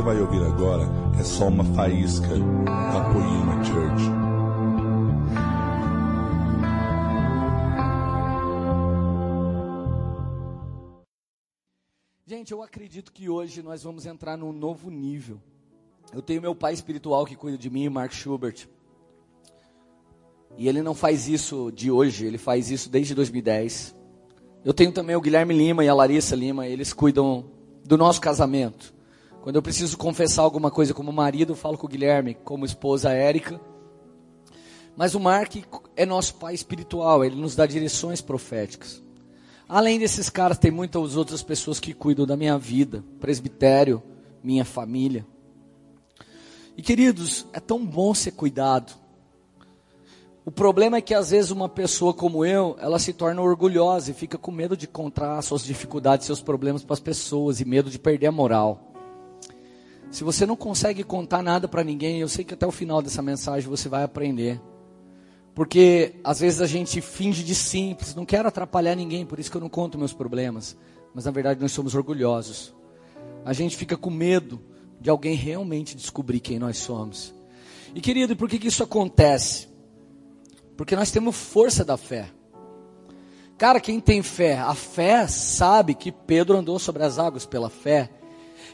você vai ouvir agora é só uma faísca da Poema Church. Gente, eu acredito que hoje nós vamos entrar num novo nível. Eu tenho meu pai espiritual que cuida de mim, Mark Schubert. E ele não faz isso de hoje, ele faz isso desde 2010. Eu tenho também o Guilherme Lima e a Larissa Lima, eles cuidam do nosso casamento. Quando eu preciso confessar alguma coisa como marido, eu falo com o Guilherme, como esposa Érica. Mas o Mark é nosso pai espiritual, ele nos dá direções proféticas. Além desses caras, tem muitas outras pessoas que cuidam da minha vida, presbitério, minha família. E queridos, é tão bom ser cuidado. O problema é que às vezes uma pessoa como eu, ela se torna orgulhosa e fica com medo de contar suas dificuldades, seus problemas para as pessoas e medo de perder a moral. Se você não consegue contar nada para ninguém, eu sei que até o final dessa mensagem você vai aprender. Porque às vezes a gente finge de simples, não quero atrapalhar ninguém, por isso que eu não conto meus problemas. Mas na verdade nós somos orgulhosos. A gente fica com medo de alguém realmente descobrir quem nós somos. E querido, por que, que isso acontece? Porque nós temos força da fé. Cara, quem tem fé? A fé sabe que Pedro andou sobre as águas pela fé,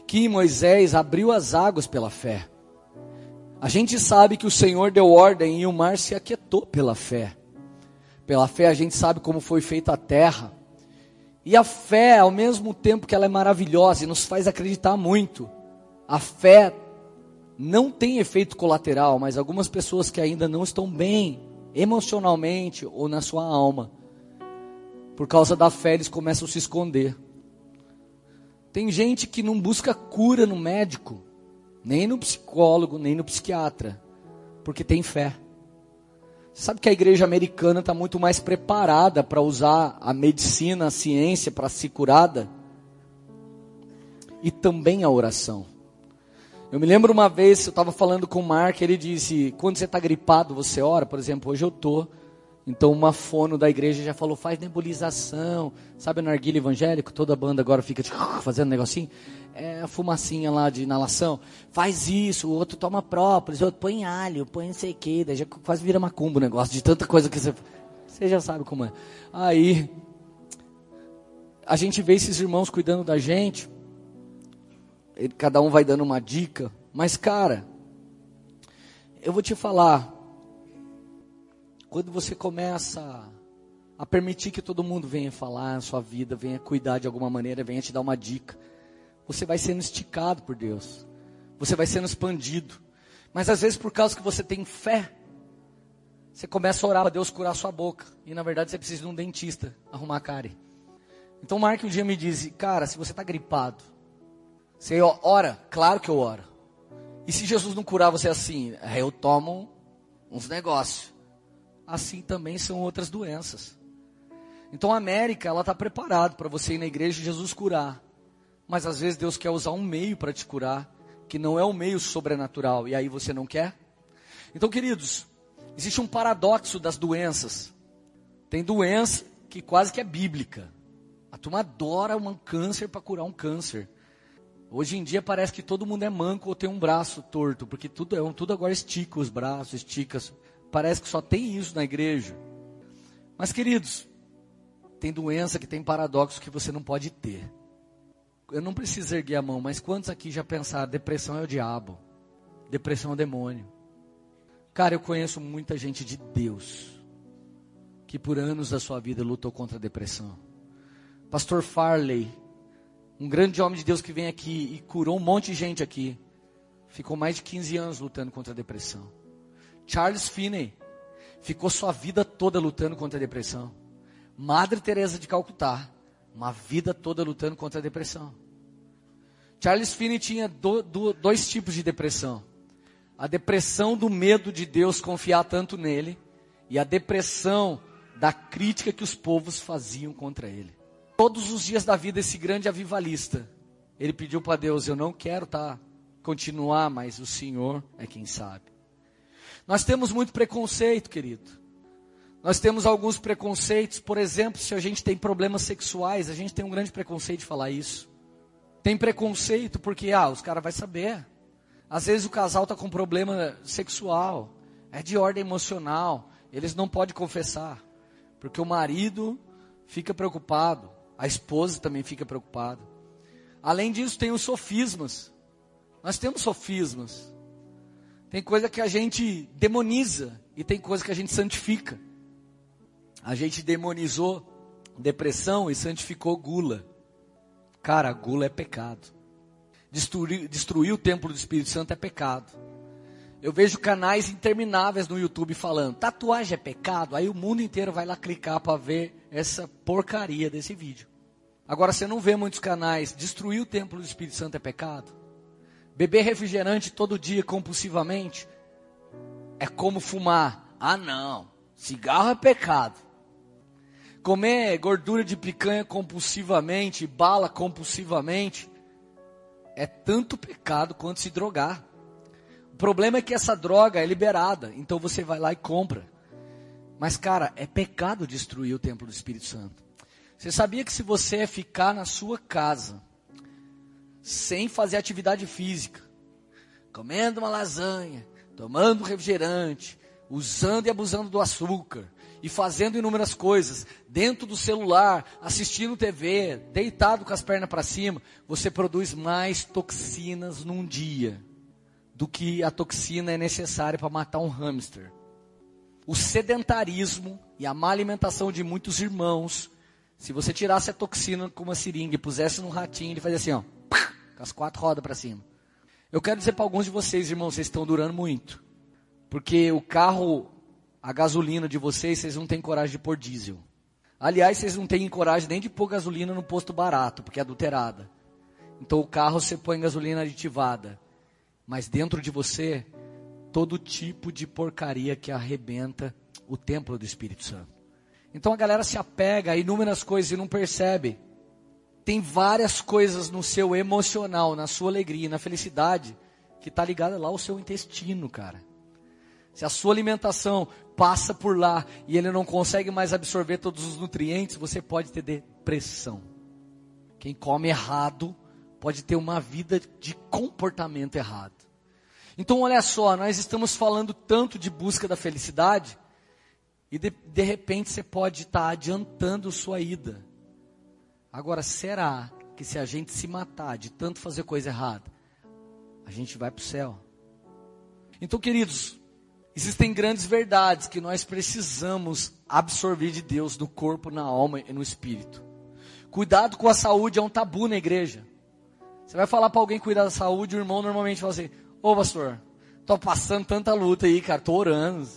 que Moisés abriu as águas pela fé. A gente sabe que o Senhor deu ordem e o mar se aquietou pela fé. Pela fé a gente sabe como foi feita a terra. E a fé, ao mesmo tempo que ela é maravilhosa e nos faz acreditar muito, a fé não tem efeito colateral, mas algumas pessoas que ainda não estão bem emocionalmente ou na sua alma. Por causa da fé, eles começam a se esconder. Tem gente que não busca cura no médico, nem no psicólogo, nem no psiquiatra, porque tem fé. Sabe que a igreja americana está muito mais preparada para usar a medicina, a ciência para se curada? E também a oração. Eu me lembro uma vez, eu estava falando com o Mark, ele disse, quando você está gripado, você ora, por exemplo, hoje eu estou. Então uma fono da igreja já falou, faz nebulização. Sabe o narguilha evangélico? Toda banda agora fica tipo, fazendo negocinho. É a fumacinha lá de inalação. Faz isso, o outro toma própolis, o outro põe alho, põe não sei o que. Já quase vira macumbo o negócio, de tanta coisa que você... Você já sabe como é. Aí, a gente vê esses irmãos cuidando da gente cada um vai dando uma dica. Mas, cara, eu vou te falar. Quando você começa a permitir que todo mundo venha falar na sua vida, venha cuidar de alguma maneira, venha te dar uma dica, você vai sendo esticado por Deus. Você vai sendo expandido. Mas às vezes, por causa que você tem fé, você começa a orar para Deus curar sua boca. E na verdade você precisa de um dentista arrumar a cárie. Então Mark um dia me disse, cara, se você está gripado, você ora? Claro que eu oro. E se Jesus não curar você assim? Eu tomo uns negócios. Assim também são outras doenças. Então a América, ela está preparada para você ir na igreja e Jesus curar. Mas às vezes Deus quer usar um meio para te curar, que não é um meio sobrenatural, e aí você não quer? Então, queridos, existe um paradoxo das doenças. Tem doença que quase que é bíblica. A turma adora um câncer para curar um câncer. Hoje em dia parece que todo mundo é manco ou tem um braço torto, porque tudo, é, tudo agora estica os braços, estica. Parece que só tem isso na igreja. Mas queridos, tem doença que tem paradoxo que você não pode ter. Eu não preciso erguer a mão, mas quantos aqui já pensaram, depressão é o diabo, depressão é o demônio? Cara, eu conheço muita gente de Deus que por anos da sua vida lutou contra a depressão. Pastor Farley, um grande homem de Deus que vem aqui e curou um monte de gente aqui. Ficou mais de 15 anos lutando contra a depressão. Charles Finney ficou sua vida toda lutando contra a depressão. Madre Teresa de Calcutá, uma vida toda lutando contra a depressão. Charles Finney tinha do, do, dois tipos de depressão. A depressão do medo de Deus confiar tanto nele e a depressão da crítica que os povos faziam contra ele todos os dias da vida esse grande avivalista. Ele pediu para Deus: Eu não quero tá, continuar, mas o Senhor é quem sabe. Nós temos muito preconceito, querido. Nós temos alguns preconceitos, por exemplo, se a gente tem problemas sexuais, a gente tem um grande preconceito de falar isso. Tem preconceito porque, ah, os caras vão saber. Às vezes o casal está com problema sexual, é de ordem emocional, eles não podem confessar, porque o marido fica preocupado, a esposa também fica preocupada. Além disso, tem os sofismas. Nós temos sofismas. Tem coisa que a gente demoniza e tem coisa que a gente santifica. A gente demonizou depressão e santificou gula. Cara, gula é pecado. Destruir, destruir o templo do Espírito Santo é pecado. Eu vejo canais intermináveis no YouTube falando, tatuagem é pecado, aí o mundo inteiro vai lá clicar para ver essa porcaria desse vídeo. Agora você não vê muitos canais, destruir o templo do Espírito Santo é pecado. Beber refrigerante todo dia compulsivamente é como fumar. Ah não, cigarro é pecado. Comer gordura de picanha compulsivamente, bala compulsivamente, é tanto pecado quanto se drogar. O problema é que essa droga é liberada, então você vai lá e compra. Mas, cara, é pecado destruir o templo do Espírito Santo. Você sabia que se você ficar na sua casa, sem fazer atividade física, comendo uma lasanha, tomando refrigerante, usando e abusando do açúcar, e fazendo inúmeras coisas, dentro do celular, assistindo TV, deitado com as pernas para cima, você produz mais toxinas num dia do que a toxina é necessária para matar um hamster. O sedentarismo e a má alimentação de muitos irmãos, se você tirasse a toxina com uma seringa e pusesse num ratinho, ele fazia assim, ó, com as quatro rodas para cima. Eu quero dizer para alguns de vocês, irmãos, vocês estão durando muito. Porque o carro, a gasolina de vocês, vocês não têm coragem de pôr diesel. Aliás, vocês não têm coragem nem de pôr gasolina no posto barato, porque é adulterada. Então o carro você põe gasolina aditivada mas dentro de você, todo tipo de porcaria que arrebenta o templo do Espírito Santo. Então a galera se apega a inúmeras coisas e não percebe. Tem várias coisas no seu emocional, na sua alegria, na felicidade, que está ligada lá ao seu intestino, cara. Se a sua alimentação passa por lá e ele não consegue mais absorver todos os nutrientes, você pode ter depressão. Quem come errado pode ter uma vida de comportamento errado. Então, olha só, nós estamos falando tanto de busca da felicidade, e de, de repente você pode estar adiantando sua ida. Agora, será que se a gente se matar de tanto fazer coisa errada, a gente vai para o céu? Então, queridos, existem grandes verdades que nós precisamos absorver de Deus no corpo, na alma e no espírito. Cuidado com a saúde é um tabu na igreja. Você vai falar para alguém cuidar da saúde, o irmão normalmente fala assim: Ô pastor, tô passando tanta luta aí, cara, tô orando.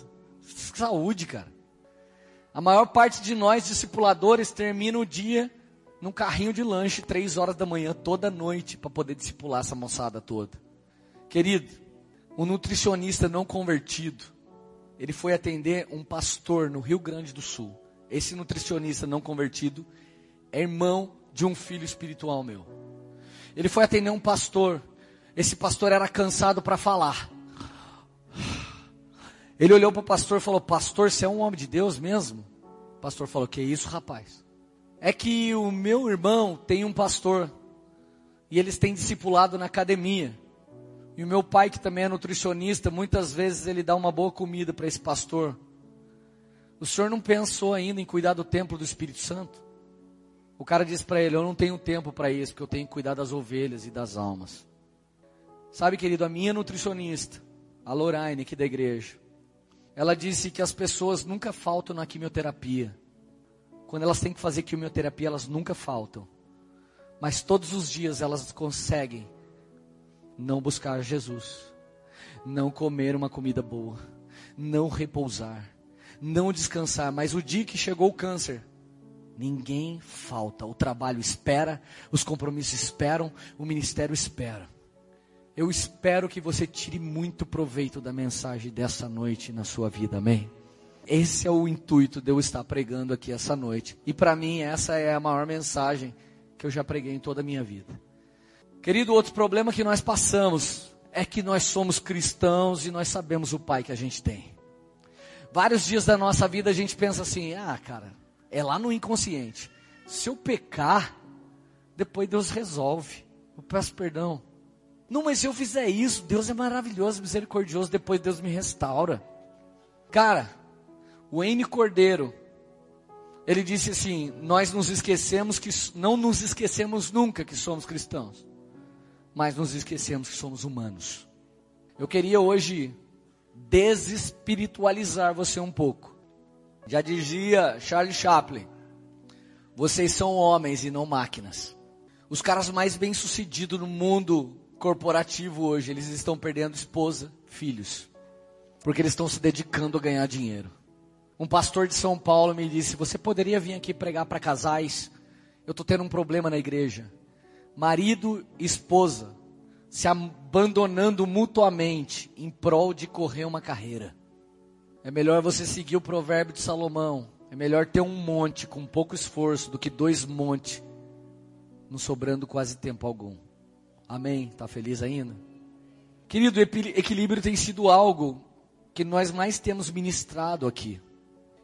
Saúde, cara. A maior parte de nós, discipuladores, termina o dia num carrinho de lanche, três horas da manhã, toda noite, para poder discipular essa moçada toda. Querido, um nutricionista não convertido, ele foi atender um pastor no Rio Grande do Sul. Esse nutricionista não convertido é irmão de um filho espiritual meu. Ele foi atender um pastor esse pastor era cansado para falar. Ele olhou para o pastor e falou: Pastor, você é um homem de Deus mesmo? O pastor falou: Que isso, rapaz? É que o meu irmão tem um pastor e eles têm discipulado na academia. E o meu pai, que também é nutricionista, muitas vezes ele dá uma boa comida para esse pastor. O senhor não pensou ainda em cuidar do templo do Espírito Santo? O cara disse para ele: Eu não tenho tempo para isso, porque eu tenho que cuidar das ovelhas e das almas. Sabe, querido, a minha nutricionista, a Lorraine aqui da igreja, ela disse que as pessoas nunca faltam na quimioterapia. Quando elas têm que fazer quimioterapia, elas nunca faltam. Mas todos os dias elas conseguem não buscar Jesus, não comer uma comida boa, não repousar, não descansar. Mas o dia que chegou o câncer, ninguém falta. O trabalho espera, os compromissos esperam, o ministério espera. Eu espero que você tire muito proveito da mensagem dessa noite na sua vida, amém? Esse é o intuito de eu estar pregando aqui essa noite. E para mim, essa é a maior mensagem que eu já preguei em toda a minha vida. Querido, outro problema que nós passamos é que nós somos cristãos e nós sabemos o Pai que a gente tem. Vários dias da nossa vida a gente pensa assim: ah, cara, é lá no inconsciente. Se eu pecar, depois Deus resolve. Eu peço perdão. Não, mas se eu fizer isso, Deus é maravilhoso, misericordioso, depois Deus me restaura. Cara, o N Cordeiro, ele disse assim: Nós nos esquecemos que, não nos esquecemos nunca que somos cristãos, mas nos esquecemos que somos humanos. Eu queria hoje desespiritualizar você um pouco. Já dizia Charlie Chaplin: Vocês são homens e não máquinas. Os caras mais bem-sucedidos no mundo corporativo hoje, eles estão perdendo esposa, filhos, porque eles estão se dedicando a ganhar dinheiro. Um pastor de São Paulo me disse: Você poderia vir aqui pregar para casais? Eu estou tendo um problema na igreja. Marido e esposa se abandonando mutuamente em prol de correr uma carreira. É melhor você seguir o provérbio de Salomão. É melhor ter um monte com pouco esforço do que dois montes, não sobrando quase tempo algum. Amém? Está feliz ainda? Querido, equilíbrio tem sido algo que nós mais temos ministrado aqui.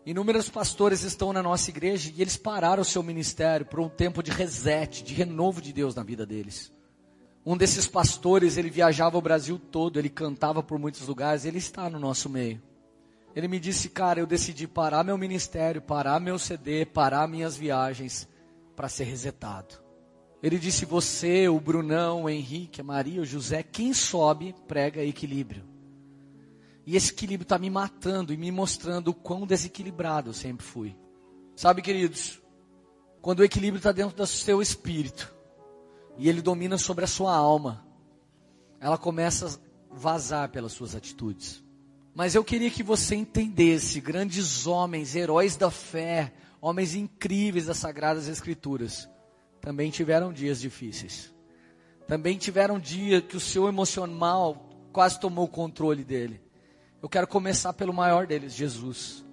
Inúmeros pastores estão na nossa igreja e eles pararam o seu ministério por um tempo de reset, de renovo de Deus na vida deles. Um desses pastores, ele viajava o Brasil todo, ele cantava por muitos lugares, ele está no nosso meio. Ele me disse, cara, eu decidi parar meu ministério, parar meu CD, parar minhas viagens para ser resetado. Ele disse: Você, o Brunão, o Henrique, a Maria, o José, quem sobe prega equilíbrio. E esse equilíbrio está me matando e me mostrando o quão desequilibrado eu sempre fui. Sabe, queridos, quando o equilíbrio está dentro do seu espírito e ele domina sobre a sua alma, ela começa a vazar pelas suas atitudes. Mas eu queria que você entendesse, grandes homens, heróis da fé, homens incríveis das Sagradas Escrituras também tiveram dias difíceis. Também tiveram dia que o seu emocional quase tomou o controle dele. Eu quero começar pelo maior deles, Jesus.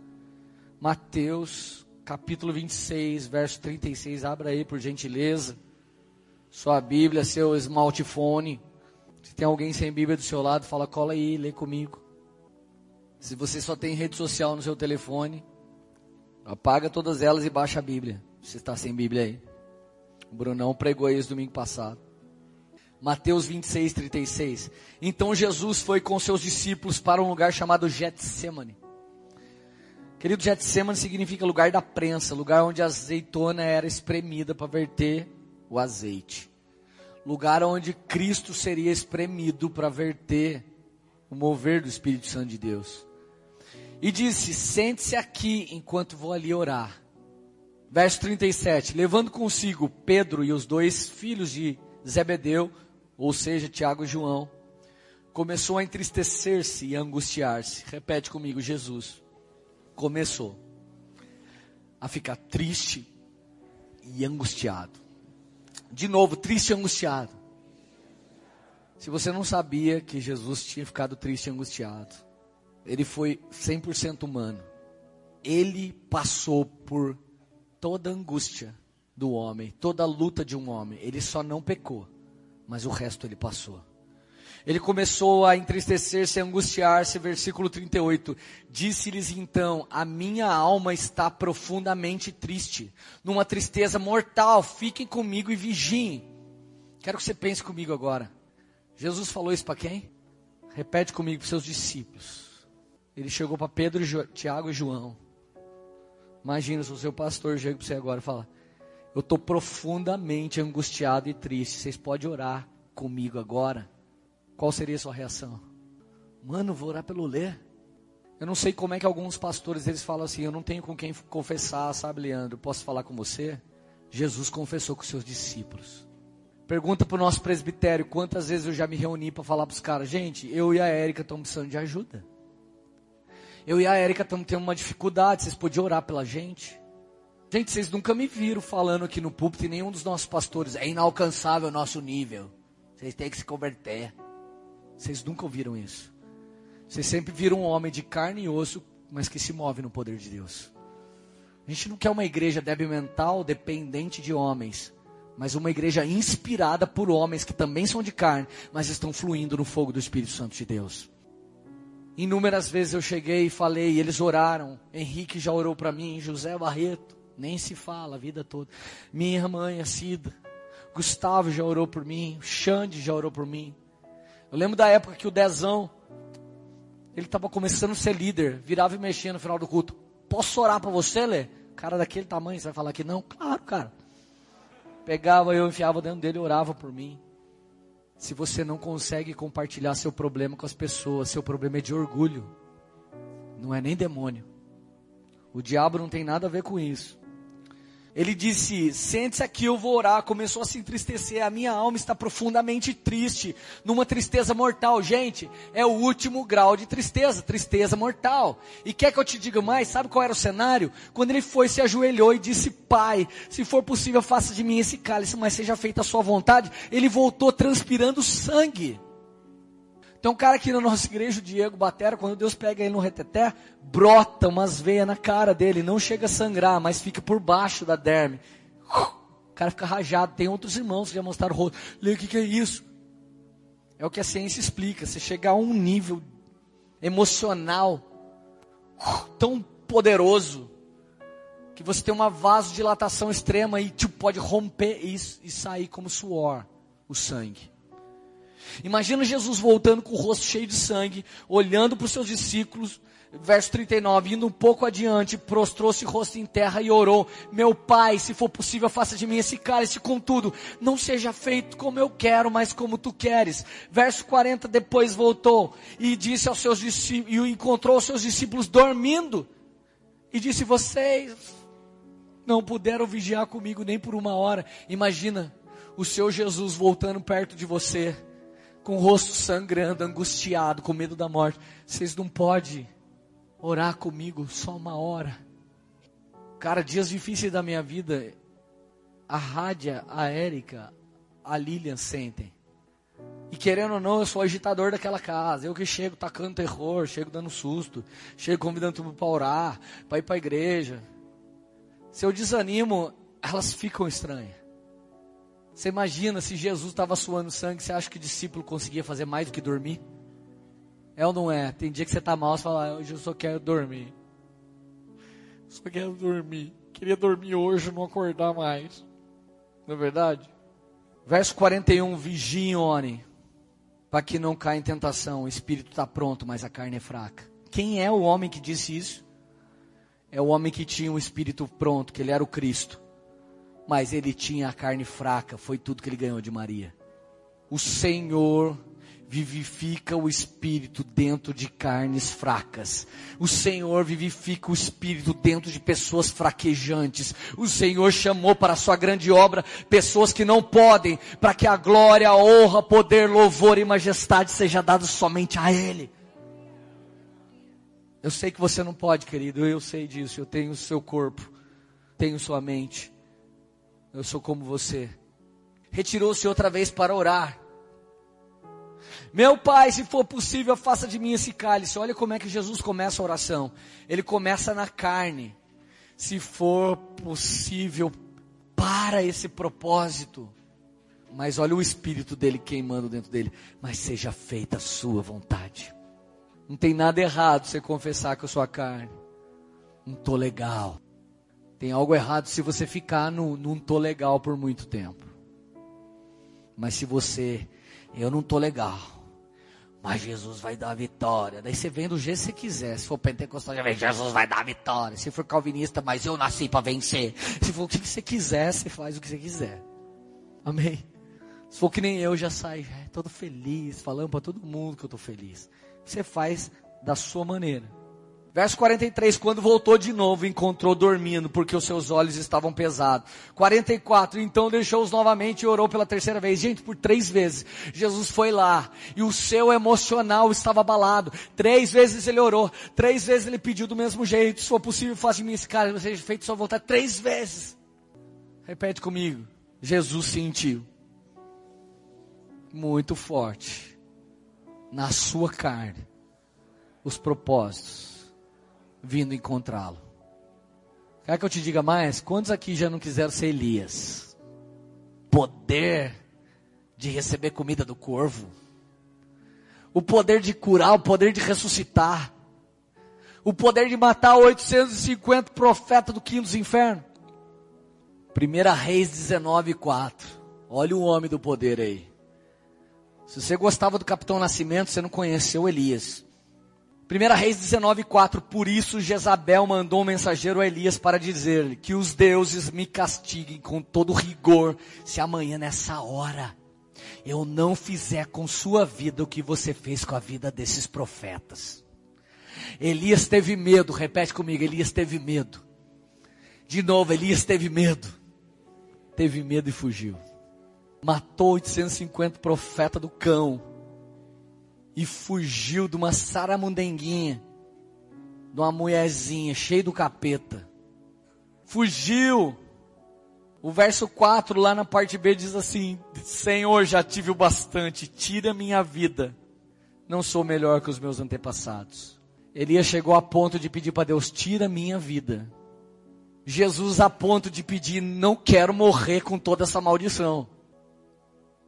Mateus, capítulo 26, verso 36. Abra aí, por gentileza. Sua Bíblia, seu smartphone. Se tem alguém sem Bíblia do seu lado, fala, cola aí, lê comigo. Se você só tem rede social no seu telefone, apaga todas elas e baixa a Bíblia. Se está sem Bíblia aí. O Brunão pregou isso domingo passado. Mateus 26, 36. Então Jesus foi com seus discípulos para um lugar chamado Getsemane. Querido, Getsemane significa lugar da prensa, lugar onde a azeitona era espremida para verter o azeite. Lugar onde Cristo seria espremido para verter o mover do Espírito Santo de Deus. E disse: Sente-se aqui enquanto vou ali orar. Verso 37. Levando consigo Pedro e os dois filhos de Zebedeu, ou seja, Tiago e João, começou a entristecer-se e angustiar-se. Repete comigo, Jesus. Começou a ficar triste e angustiado. De novo, triste e angustiado. Se você não sabia que Jesus tinha ficado triste e angustiado, ele foi 100% humano. Ele passou por toda a angústia do homem, toda a luta de um homem. Ele só não pecou, mas o resto ele passou. Ele começou a entristecer-se, angustiar-se, versículo 38. Disse-lhes então: A minha alma está profundamente triste, numa tristeza mortal. Fiquem comigo e vigiem. Quero que você pense comigo agora. Jesus falou isso para quem? Repete comigo para seus discípulos. Ele chegou para Pedro, Tiago e João. Imagina se o seu pastor chega para você agora e fala: Eu estou profundamente angustiado e triste. Vocês podem orar comigo agora? Qual seria a sua reação? Mano, vou orar pelo ler. Eu não sei como é que alguns pastores eles falam assim: Eu não tenho com quem confessar, sabe, Leandro? Posso falar com você? Jesus confessou com seus discípulos. Pergunta para o nosso presbitério quantas vezes eu já me reuni para falar para os caras: Gente, eu e a Érica estamos precisando de ajuda. Eu e a Érica estamos tendo uma dificuldade, vocês podiam orar pela gente? Gente, vocês nunca me viram falando aqui no púlpito e nenhum dos nossos pastores, é inalcançável o nosso nível. Vocês têm que se converter. Vocês nunca ouviram isso. Vocês sempre viram um homem de carne e osso, mas que se move no poder de Deus. A gente não quer uma igreja débil mental, dependente de homens, mas uma igreja inspirada por homens que também são de carne, mas estão fluindo no fogo do Espírito Santo de Deus. Inúmeras vezes eu cheguei e falei, e eles oraram. Henrique já orou para mim, José Barreto, nem se fala a vida toda. Minha irmã, a Cida. Gustavo já orou por mim, Xande já orou por mim. Eu lembro da época que o Dezão, ele estava começando a ser líder, virava e mexia no final do culto. Posso orar para você, Lê? Cara daquele tamanho, você vai falar que não? Claro, cara. Pegava eu, enfiava dentro dele e orava por mim. Se você não consegue compartilhar seu problema com as pessoas, seu problema é de orgulho. Não é nem demônio. O diabo não tem nada a ver com isso. Ele disse: Sente-se aqui, eu vou orar. Começou a se entristecer. A minha alma está profundamente triste, numa tristeza mortal. Gente, é o último grau de tristeza, tristeza mortal. E quer que eu te diga mais? Sabe qual era o cenário? Quando ele foi, se ajoelhou e disse: Pai, se for possível, faça de mim esse cálice, mas seja feita a sua vontade. Ele voltou transpirando sangue. Tem um cara aqui na nossa igreja, o Diego Batera, quando Deus pega ele no reteté, brota umas veias na cara dele, não chega a sangrar, mas fica por baixo da derme. O cara fica rajado. Tem outros irmãos que já mostraram o rosto. Lê o que, que é isso? É o que a ciência explica. Você chegar a um nível emocional tão poderoso que você tem uma vasodilatação extrema e tipo, pode romper isso e sair como suor, o sangue. Imagina Jesus voltando com o rosto cheio de sangue, olhando para os seus discípulos, verso 39, indo um pouco adiante, prostrou-se rosto em terra e orou: Meu pai, se for possível, faça de mim esse cálice, contudo, não seja feito como eu quero, mas como tu queres. Verso 40, depois voltou e disse aos seus discípulos, e encontrou os seus discípulos dormindo, e disse: Vocês não puderam vigiar comigo nem por uma hora. Imagina o seu Jesus voltando perto de você com o rosto sangrando, angustiado, com medo da morte. Vocês não podem orar comigo só uma hora. Cara, dias difíceis da minha vida, a Rádia, a Érica, a Lilian sentem. E querendo ou não, eu sou agitador daquela casa. Eu que chego tacando terror, chego dando susto, chego convidando tudo para orar, para ir para a igreja. Se eu desanimo, elas ficam estranhas. Você imagina se Jesus estava suando sangue, você acha que o discípulo conseguia fazer mais do que dormir? É ou não é? Tem dia que você está mal, você fala, ah, hoje eu só quero dormir. Só quero dormir. Queria dormir hoje, não acordar mais. Não é verdade? Verso 41, vigiem, orem, para que não caia em tentação. O espírito está pronto, mas a carne é fraca. Quem é o homem que disse isso? É o homem que tinha o espírito pronto, que ele era o Cristo mas ele tinha a carne fraca, foi tudo que ele ganhou de Maria. O Senhor vivifica o espírito dentro de carnes fracas. O Senhor vivifica o espírito dentro de pessoas fraquejantes. O Senhor chamou para a sua grande obra pessoas que não podem, para que a glória, a honra, poder, louvor e majestade seja dado somente a Ele. Eu sei que você não pode, querido, eu sei disso. Eu tenho o seu corpo, tenho sua mente eu sou como você. Retirou-se outra vez para orar. Meu pai, se for possível, faça de mim esse cálice. Olha como é que Jesus começa a oração. Ele começa na carne. Se for possível, para esse propósito. Mas olha o espírito dele queimando dentro dele. Mas seja feita a sua vontade. Não tem nada errado você confessar sou a carne. Não tô legal. Tem algo errado se você ficar no não tô legal por muito tempo. Mas se você, eu não tô legal, mas Jesus vai dar a vitória. Daí você vem do jeito que você quiser. Se for pentecostal, já vem, Jesus vai dar a vitória. Se for calvinista, mas eu nasci para vencer. Se for o que você quiser, você faz o que você quiser. Amém? Se for que nem eu, já sai já, todo feliz, falando para todo mundo que eu estou feliz. Você faz da sua maneira. Verso 43, quando voltou de novo, encontrou dormindo, porque os seus olhos estavam pesados. 44, então deixou-os novamente e orou pela terceira vez. Gente, por três vezes, Jesus foi lá, e o seu emocional estava abalado. Três vezes ele orou, três vezes ele pediu do mesmo jeito, se for possível, faça de mim esse cara, seja feito sua vontade. Três vezes. Repete comigo. Jesus sentiu. Muito forte. Na sua carne. Os propósitos vindo encontrá-lo. Quer que eu te diga mais? Quantos aqui já não quiseram ser Elias? Poder de receber comida do corvo. O poder de curar, o poder de ressuscitar. O poder de matar 850 profetas do quinto dos infernos. 1 Reis 19, 4. Olha o homem do poder aí. Se você gostava do Capitão Nascimento, você não conheceu Elias. 1 Reis 19:4 Por isso Jezabel mandou um mensageiro a Elias para dizer que os deuses me castiguem com todo rigor, se amanhã nessa hora eu não fizer com sua vida o que você fez com a vida desses profetas. Elias teve medo, repete comigo, Elias teve medo. De novo, Elias teve medo. Teve medo e fugiu. Matou 850 profetas do cão. E fugiu de uma saramundenguinha. De uma mulherzinha cheia do capeta. Fugiu. O verso 4 lá na parte B diz assim: Senhor, já tive o bastante, tira minha vida. Não sou melhor que os meus antepassados. Elias chegou a ponto de pedir para Deus: tira minha vida. Jesus a ponto de pedir: não quero morrer com toda essa maldição.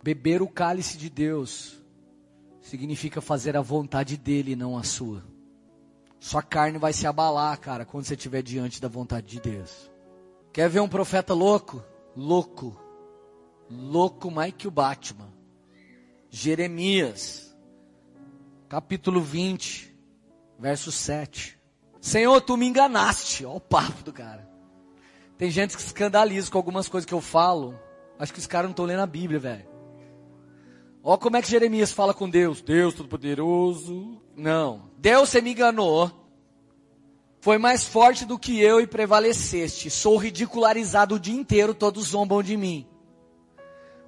Beber o cálice de Deus significa fazer a vontade dele não a sua. Sua carne vai se abalar, cara, quando você estiver diante da vontade de Deus. Quer ver um profeta louco? Louco. Louco mais que o Batman. Jeremias, capítulo 20, verso 7. Senhor, tu me enganaste. Olha o papo do cara. Tem gente que escandaliza com algumas coisas que eu falo. Acho que os caras não estão lendo a Bíblia, velho. Olha como é que Jeremias fala com Deus. Deus Todo-Poderoso. Não. Deus, você me enganou. Foi mais forte do que eu e prevaleceste. Sou ridicularizado o dia inteiro, todos zombam de mim.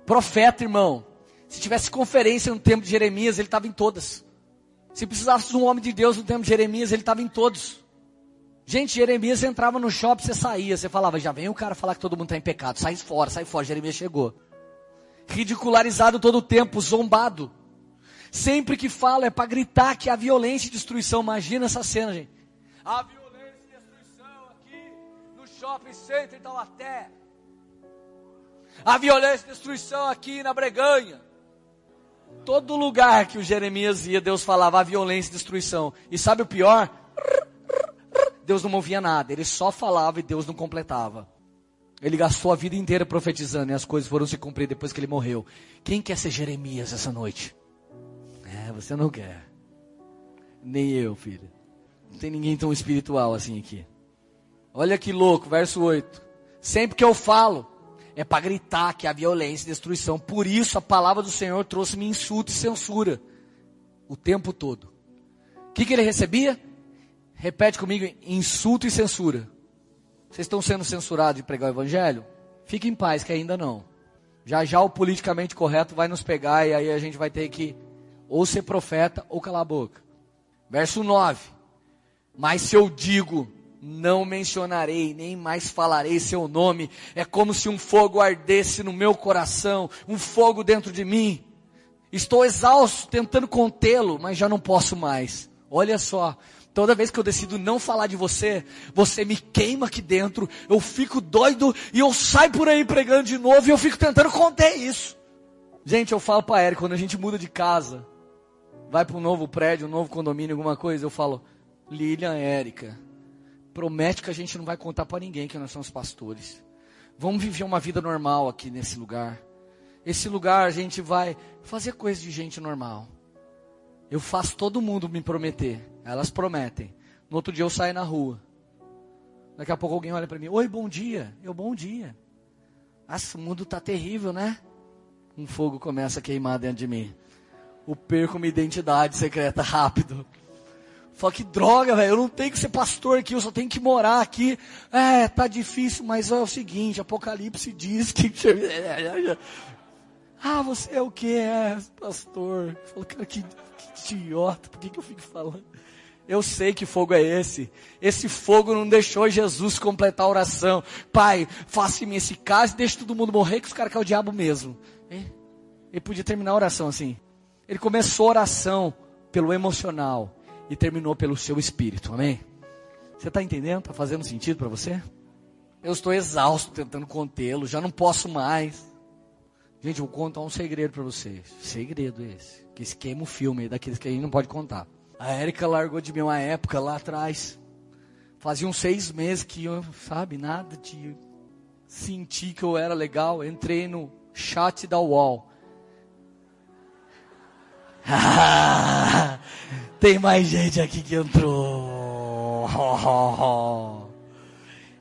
Profeta, irmão. Se tivesse conferência no tempo de Jeremias, ele estava em todas. Se precisasse de um homem de Deus no tempo de Jeremias, ele estava em todos. Gente, Jeremias entrava no shopping, você saía, você falava, já vem o cara falar que todo mundo está em pecado, sai fora, sai fora, Jeremias chegou. Ridicularizado todo o tempo, zombado. Sempre que fala é para gritar que há violência e destruição. Imagina essa cena, gente. A shopping center em Taubaté. A violência e destruição aqui na Breganha. Todo lugar que o Jeremias ia, Deus falava a violência e destruição. E sabe o pior? Deus não movia nada, ele só falava e Deus não completava. Ele gastou a vida inteira profetizando e as coisas foram se cumprir depois que ele morreu. Quem quer ser Jeremias essa noite? É, você não quer. Nem eu, filho. Não tem ninguém tão espiritual assim aqui. Olha que louco, verso 8. Sempre que eu falo, é para gritar que há violência e destruição. Por isso a palavra do Senhor trouxe-me insulto e censura. O tempo todo. O que, que ele recebia? Repete comigo, insulto e censura. Vocês estão sendo censurados de pregar o evangelho? Fique em paz, que ainda não. Já já o politicamente correto vai nos pegar e aí a gente vai ter que ou ser profeta ou calar a boca. Verso 9. Mas se eu digo, não mencionarei, nem mais falarei seu nome. É como se um fogo ardesse no meu coração, um fogo dentro de mim. Estou exausto, tentando contê-lo, mas já não posso mais. Olha só, toda vez que eu decido não falar de você, você me queima aqui dentro, eu fico doido e eu saio por aí pregando de novo e eu fico tentando conter isso. Gente, eu falo para Eric, quando a gente muda de casa, vai para um novo prédio, um novo condomínio, alguma coisa, eu falo, Lilian, Érica, promete que a gente não vai contar para ninguém que nós somos pastores. Vamos viver uma vida normal aqui nesse lugar. Esse lugar a gente vai fazer coisas de gente normal. Eu faço todo mundo me prometer. Elas prometem. No outro dia eu saio na rua. Daqui a pouco alguém olha para mim. Oi, bom dia. Eu, bom dia. Nossa, o mundo tá terrível, né? Um fogo começa a queimar dentro de mim. O perco minha identidade secreta rápido. Fala que droga, velho, eu não tenho que ser pastor aqui, eu só tenho que morar aqui. É, tá difícil, mas é o seguinte, Apocalipse diz que... ah, você é o que? É, pastor. Fala, cara, que, que idiota, por que, que eu fico falando? Eu sei que fogo é esse. Esse fogo não deixou Jesus completar a oração. Pai, faça em mim esse caso e deixe todo mundo morrer, que os caras que é o diabo mesmo. Ele podia terminar a oração assim. Ele começou a oração pelo emocional e terminou pelo seu espírito. Amém? Você está entendendo? Está fazendo sentido para você? Eu estou exausto tentando contê-lo, já não posso mais. Gente, eu vou contar um segredo para vocês. Segredo esse. Que esquema o filme, daqueles que a gente não pode contar. A Érica largou de mim uma época lá atrás. Fazia uns seis meses que eu, sabe, nada de sentir que eu era legal. Entrei no Shot da wall. tem mais gente aqui que entrou.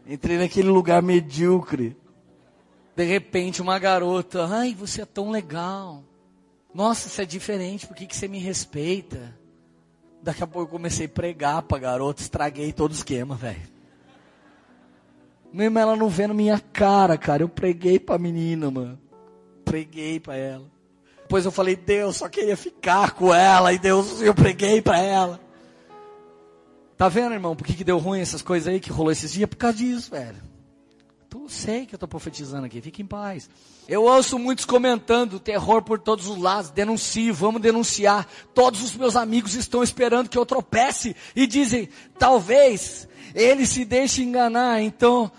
Entrei naquele lugar medíocre. De repente, uma garota, ai, você é tão legal. Nossa, você é diferente, por que, que você me respeita? Daqui a pouco eu comecei a pregar pra garota, estraguei todo o esquema, velho. Mesmo ela não vendo minha cara, cara, eu preguei pra menina, mano. Preguei pra ela. Depois eu falei, Deus, só queria ficar com ela, e Deus, eu preguei pra ela. Tá vendo, irmão, por que, que deu ruim essas coisas aí que rolou esses dias? Por causa disso, velho. Tu sei que eu tô profetizando aqui, fique em paz. Eu ouço muitos comentando terror por todos os lados, denuncio, vamos denunciar. Todos os meus amigos estão esperando que eu tropece e dizem, talvez ele se deixe enganar, então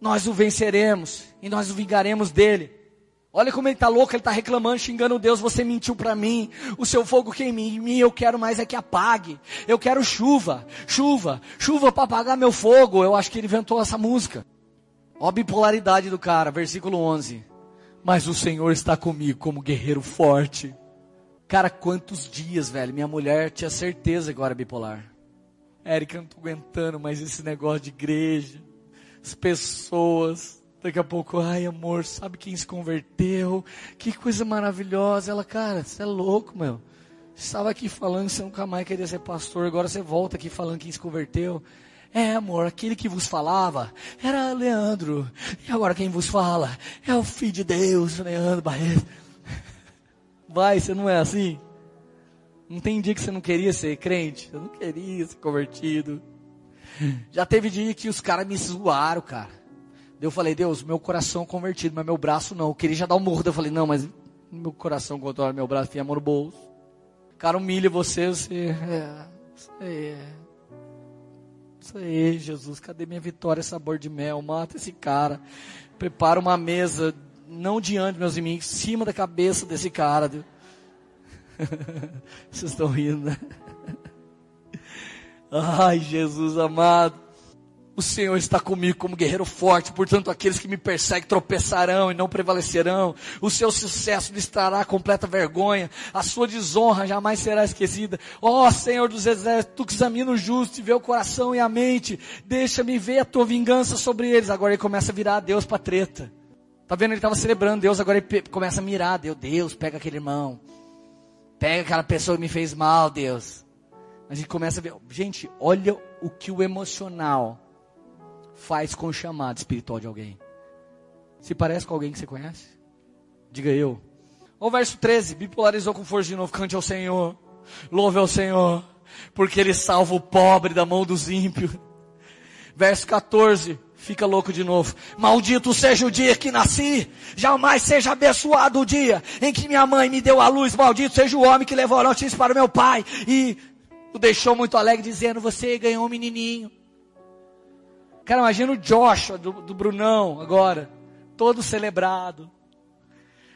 nós o venceremos e nós o vingaremos dele. Olha como ele está louco, ele está reclamando, xingando Deus, você mentiu para mim, o seu fogo queima em mim, eu quero mais é que apague. Eu quero chuva, chuva, chuva para apagar meu fogo. Eu acho que ele inventou essa música. Ó a bipolaridade do cara, versículo 11 mas o Senhor está comigo como guerreiro forte. Cara, quantos dias, velho? Minha mulher tinha certeza que eu era bipolar. Érica, não tô aguentando mais esse negócio de igreja, as pessoas. Daqui a pouco, ai amor, sabe quem se converteu? Que coisa maravilhosa. Ela, cara, você é louco, meu. Você estava aqui falando que você nunca mais queria ser pastor, agora você volta aqui falando quem se converteu. É, amor, aquele que vos falava era Leandro. E agora quem vos fala é o Filho de Deus, Leandro Barreto. Vai, você não é assim? Não tem dia que você não queria ser crente? Eu não queria ser convertido. Já teve dia que os caras me zoaram, cara. Eu falei, Deus, meu coração convertido, mas meu braço não. Eu queria já dar um morro. Eu falei, não, mas meu coração controla meu braço, tem amor no bolso. O cara humilha você, você. É, você é. Isso aí, Jesus, cadê minha vitória, sabor de mel? Mata esse cara. Prepara uma mesa, não diante meus inimigos, em cima da cabeça desse cara. Vocês estão rindo, né? Ai, Jesus amado. O Senhor está comigo como guerreiro forte, portanto aqueles que me perseguem tropeçarão e não prevalecerão. O seu sucesso lhes trará completa vergonha, a sua desonra jamais será esquecida. Ó oh, Senhor dos exércitos, tu que examina o justo e vê o coração e a mente, deixa-me ver a tua vingança sobre eles. Agora ele começa a virar Deus para treta. Tá vendo? Ele estava celebrando Deus, agora ele começa a mirar. Deus, Deus, pega aquele irmão. Pega aquela pessoa que me fez mal, Deus. A gente começa a ver. Gente, olha o que o emocional faz com o chamado espiritual de alguém. Se parece com alguém que você conhece? Diga eu. O verso 13, bipolarizou com força de novo, cante ao Senhor, louve ao Senhor, porque Ele salva o pobre da mão dos ímpios. Verso 14, fica louco de novo. Maldito seja o dia que nasci, jamais seja abençoado o dia em que minha mãe me deu a luz, maldito seja o homem que levou a notícia para o meu pai e o deixou muito alegre dizendo, você ganhou um menininho. Cara, imagina o Joshua do, do Brunão agora, todo celebrado.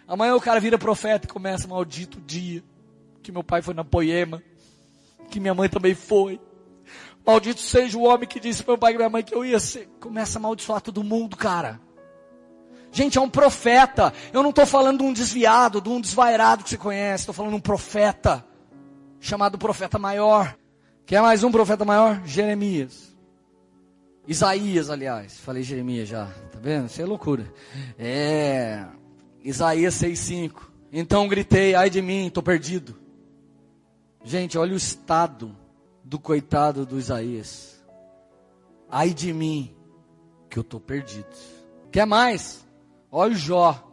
Amanhã o cara vira profeta e começa, maldito dia, que meu pai foi na poema, que minha mãe também foi. Maldito seja o homem que disse para meu pai e minha mãe que eu ia ser. Começa a amaldiçoar todo mundo, cara. Gente, é um profeta. Eu não estou falando de um desviado, de um desvairado que você conhece. Estou falando de um profeta. Chamado profeta maior. Quer mais um profeta maior? Jeremias. Isaías, aliás, falei Jeremias já, tá vendo? Isso é loucura. É, Isaías 6,5. Então gritei, ai de mim, estou perdido. Gente, olha o estado do coitado do Isaías. Ai de mim, que eu estou perdido. Quer mais? Olha o Jó.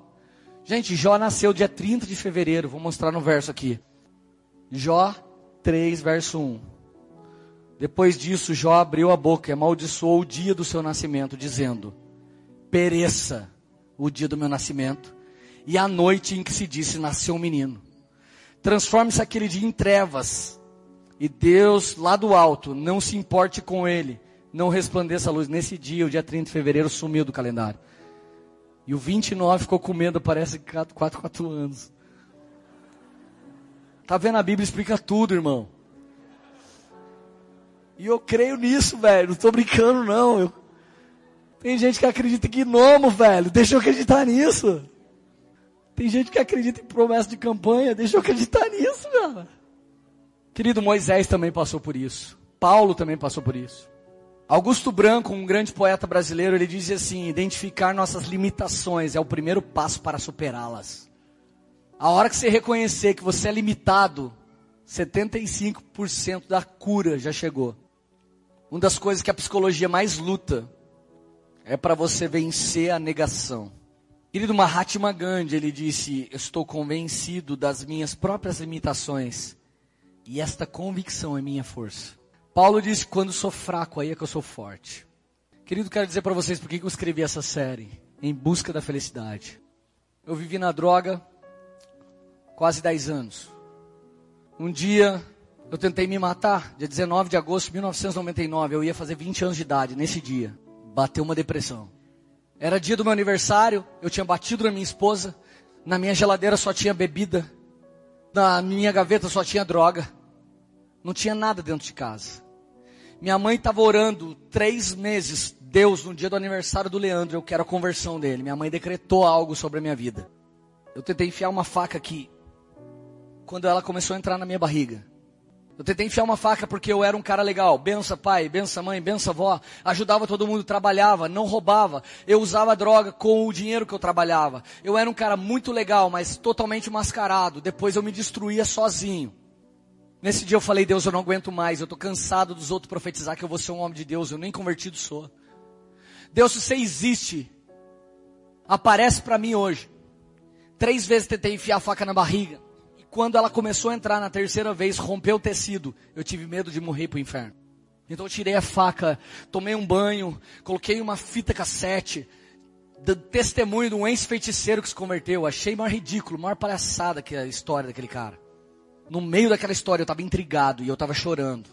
Gente, Jó nasceu dia 30 de fevereiro, vou mostrar no verso aqui. Jó 3, verso 1. Depois disso, Jó abriu a boca e amaldiçoou o dia do seu nascimento, dizendo: Pereça o dia do meu nascimento e a noite em que se disse nasceu um menino. Transforme-se aquele dia em trevas e Deus lá do alto não se importe com ele, não resplandeça a luz. Nesse dia, o dia 30 de fevereiro, sumiu do calendário. E o 29 ficou com medo, parece 4, 4, 4 anos. Tá vendo? A Bíblia explica tudo, irmão. E eu creio nisso, velho. Não tô brincando, não. Eu... Tem gente que acredita em gnomo, velho. Deixa eu acreditar nisso. Tem gente que acredita em promessa de campanha, deixa eu acreditar nisso, cara. Querido Moisés também passou por isso. Paulo também passou por isso. Augusto Branco, um grande poeta brasileiro, ele diz assim: identificar nossas limitações é o primeiro passo para superá-las. A hora que você reconhecer que você é limitado, 75% da cura já chegou. Uma das coisas que a psicologia mais luta é para você vencer a negação. Querido Mahatma Gandhi, ele disse: Estou convencido das minhas próprias limitações e esta convicção é minha força. Paulo disse: Quando sou fraco, aí é que eu sou forte. Querido, quero dizer para vocês por que eu escrevi essa série, Em Busca da Felicidade. Eu vivi na droga quase 10 anos. Um dia eu tentei me matar, dia 19 de agosto de 1999, eu ia fazer 20 anos de idade, nesse dia. Bateu uma depressão. Era dia do meu aniversário, eu tinha batido na minha esposa, na minha geladeira só tinha bebida, na minha gaveta só tinha droga, não tinha nada dentro de casa. Minha mãe estava orando três meses, Deus, no dia do aniversário do Leandro, eu quero a conversão dele. Minha mãe decretou algo sobre a minha vida. Eu tentei enfiar uma faca aqui, quando ela começou a entrar na minha barriga. Eu tentei enfiar uma faca porque eu era um cara legal. Bença pai, bença mãe, bença avó. Ajudava todo mundo, trabalhava, não roubava. Eu usava droga com o dinheiro que eu trabalhava. Eu era um cara muito legal, mas totalmente mascarado. Depois eu me destruía sozinho. Nesse dia eu falei, Deus, eu não aguento mais. Eu estou cansado dos outros profetizar que eu vou ser um homem de Deus. Eu nem convertido sou. Deus, se você existe, aparece para mim hoje. Três vezes tentei enfiar a faca na barriga quando ela começou a entrar na terceira vez, rompeu o tecido, eu tive medo de morrer para o inferno. Então eu tirei a faca, tomei um banho, coloquei uma fita cassete, do testemunho de um ex-feiticeiro que se converteu. Achei mais ridículo, maior palhaçada que a história daquele cara. No meio daquela história eu estava intrigado e eu estava chorando.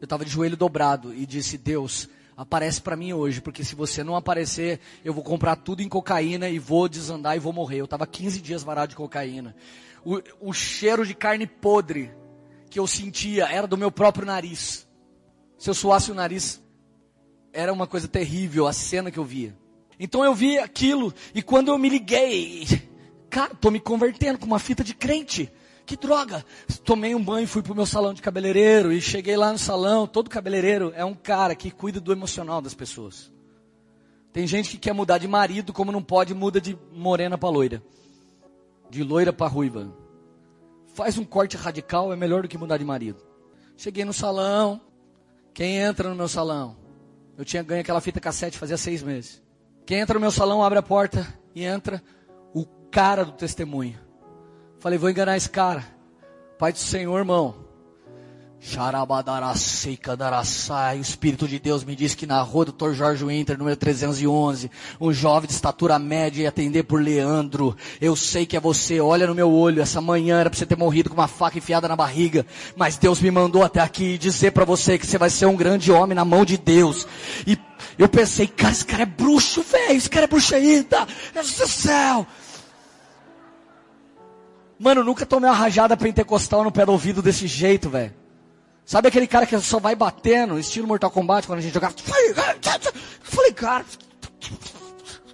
Eu estava de joelho dobrado e disse, Deus, aparece para mim hoje, porque se você não aparecer, eu vou comprar tudo em cocaína e vou desandar e vou morrer. Eu estava 15 dias varado de cocaína o, o cheiro de carne podre que eu sentia era do meu próprio nariz. Se eu suasse o nariz, era uma coisa terrível a cena que eu via. Então eu vi aquilo e quando eu me liguei, cara, tô me convertendo com uma fita de crente. Que droga! Tomei um banho, fui pro meu salão de cabeleireiro e cheguei lá no salão. Todo cabeleireiro é um cara que cuida do emocional das pessoas. Tem gente que quer mudar de marido, como não pode, muda de morena para loira de loira para ruiva. Faz um corte radical, é melhor do que mudar de marido. Cheguei no salão. Quem entra no meu salão? Eu tinha ganho aquela fita cassete fazia seis meses. Quem entra no meu salão, abre a porta e entra o cara do testemunho. Falei, vou enganar esse cara. Pai do Senhor, irmão. O Espírito de Deus me disse que na rua Dr. Jorge Winter, número 311, um jovem de estatura média ia atender por Leandro. Eu sei que é você, olha no meu olho, essa manhã era para você ter morrido com uma faca enfiada na barriga, mas Deus me mandou até aqui dizer para você que você vai ser um grande homem na mão de Deus. E eu pensei, cara, esse cara é bruxo, velho, esse cara é bruxaíta, Deus do céu. Mano, nunca tomei uma rajada pentecostal no pé do ouvido desse jeito, velho. Sabe aquele cara que só vai batendo, estilo Mortal Kombat, quando a gente jogava. Eu falei, cara,